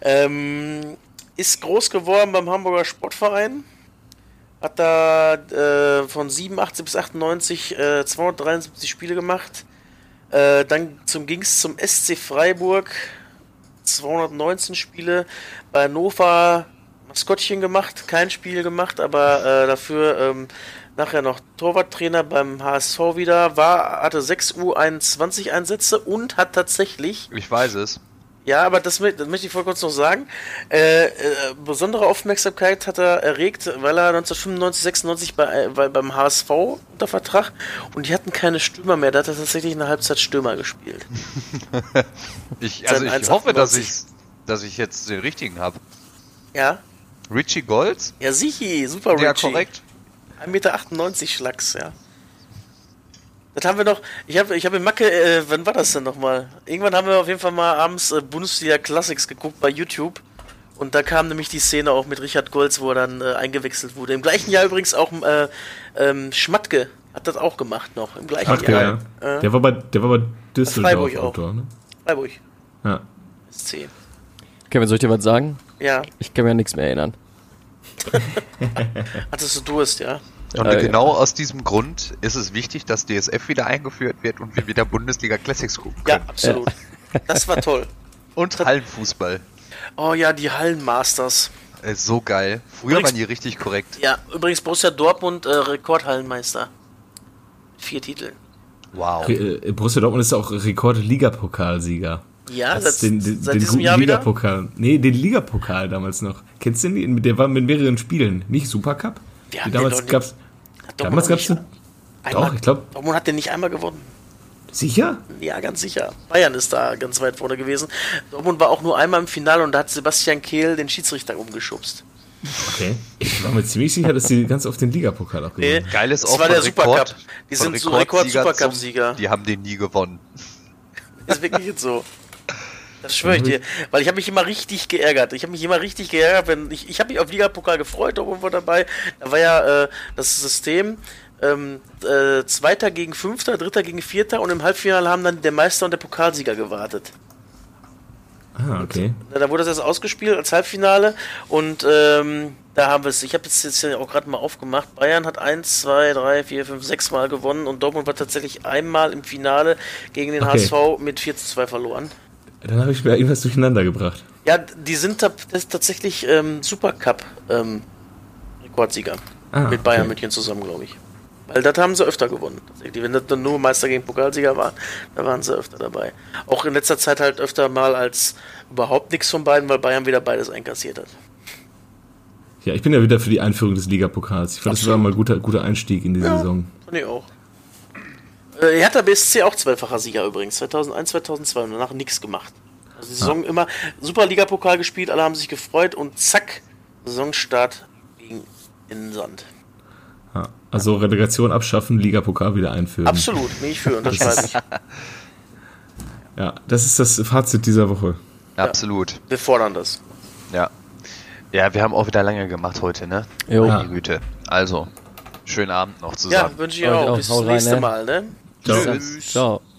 Ähm, ist groß geworden beim Hamburger Sportverein. Hat da äh, von 87 bis 98 äh, 273 Spiele gemacht. Äh, dann zum, ging es zum SC Freiburg. 219 Spiele. Bei Hannover Maskottchen gemacht, kein Spiel gemacht, aber äh, dafür ähm, nachher noch Torwarttrainer beim HSV wieder. War, hatte 6 U21 Einsätze und hat tatsächlich
Ich weiß es.
Ja, aber das, das möchte ich voll kurz noch sagen. Äh, äh, besondere Aufmerksamkeit hat er erregt, weil er 1995, 96 bei, äh, bei, beim HSV unter Vertrag und die hatten keine Stürmer mehr. Da hat er tatsächlich eine Halbzeit Stürmer gespielt.
Ich, also ich hoffe, dass
1,98.
ich, dass ich jetzt den richtigen habe.
Ja?
Richie Golds?
Ja, sichi, super
Ja,
Richie.
korrekt.
1,98 Meter Schlacks, ja. Das haben wir noch, ich habe ich hab in Macke, äh, wann war das denn nochmal? Irgendwann haben wir auf jeden Fall mal abends äh, Bundesliga Classics geguckt bei YouTube. Und da kam nämlich die Szene auch mit Richard Golz, wo er dann äh, eingewechselt wurde. Im gleichen Jahr übrigens auch äh, ähm, Schmatke hat das auch gemacht noch. Im gleichen
Ach,
Jahr.
ja. Der war bei, der war bei Düsseldorf
Freiburg auch.
Autor, ne?
Freiburg.
Ja.
SC.
Kevin, soll ich dir was sagen?
Ja.
Ich kann mir an nichts mehr erinnern.
Hattest du Durst, ja?
Und
Äh,
genau aus diesem Grund ist es wichtig, dass DSF wieder eingeführt wird und wir wieder Bundesliga Classics gucken
Ja,
können.
absolut. Das war toll.
Und Hallenfußball.
Oh ja, die Hallenmasters.
Äh, so geil. Früher
Übrigens-
waren die richtig korrekt.
Ja, übrigens Borussia Dortmund äh, Rekordhallenmeister. Vier Titel.
Wow.
Äh, Borussia Dortmund ist auch Rekord-Ligapokalsieger.
Ja,
Das ist den, den,
seit
den
diesem
guten
Jahr wieder.
Ligapokal. Nee, den Ligapokal damals noch. Kennst du den? Der war mit mehreren Spielen. Nicht Supercup?
Wir haben
damals gab's. Damals
nicht
den.
einmal-
Doch, ich glaube.
Dortmund hat den nicht einmal gewonnen.
Sicher?
Ja, ganz sicher. Bayern ist da ganz weit vorne gewesen. Dortmund war auch nur einmal im Finale und da hat Sebastian Kehl den Schiedsrichter umgeschubst.
Okay. Ich war mir ziemlich sicher, dass die ganz oft den Ligapokal auch
Nee.
gewonnen haben.
Geil ist
Das war der Supercup.
Rekord,
Die
von
sind so Rekord-Supercup-Sieger.
Die haben den nie gewonnen.
Ist wirklich jetzt so. Das schwöre ich dir. Weil ich habe mich immer richtig geärgert. Ich habe mich immer richtig geärgert, wenn ich, ich habe mich auf Ligapokal gefreut, Dortmund war dabei. Da war ja äh, das System ähm, äh, Zweiter gegen Fünfter, Dritter gegen Vierter und im Halbfinale haben dann der Meister und der Pokalsieger gewartet.
Ah, okay.
Na, Da wurde das erst ausgespielt als Halbfinale und ähm, da haben wir es. Ich habe jetzt, jetzt auch gerade mal aufgemacht. Bayern hat 1, 2, 3, 4, 5, 6 Mal gewonnen und Dortmund war tatsächlich einmal im Finale gegen den
Okay.
HSV mit 4 zu 2 verloren.
Dann habe ich mir irgendwas durcheinander gebracht.
Ja, die sind tatsächlich ähm, Supercup ähm, Rekordsieger
Ah,
mit Bayern
okay.
München zusammen, glaube ich. Weil das haben sie öfter gewonnen. Wenn das dann nur Meister gegen Pokalsieger war, da waren sie öfter dabei. Auch in letzter Zeit halt öfter mal als überhaupt nichts von beiden, weil Bayern wieder beides einkassiert hat.
Ja, ich bin ja wieder für die Einführung des Ligapokals. Ich fand, das war
Absolut.
mal ein guter, guter Einstieg in die
Ja.
Saison.
Fand ich auch. Äh, Hertha BSC auch zweifacher Sieger übrigens. 2001, 2002 und danach nichts gemacht. Also die Saison immer Superliga-Pokal gespielt, alle haben sich gefreut und zack, Saisonstart ging in den Sand.
Ja. Also Relegation abschaffen, Ligapokal wieder einführen.
Absolut, bin ich für, unterschreibe ich.
Ja, das ist das Fazit dieser Woche.
Absolut.
Wir fordern das.
Ja. Ja, wir haben auch wieder lange gemacht heute, ne?
Jo.
Ja.
Meine Güte. Also, schönen Abend noch
Ja,
zusammen.
wünsche ich
Euch
auch. Bis zum nächsten
ne?
Mal, ne?
Ciao.
Ciao.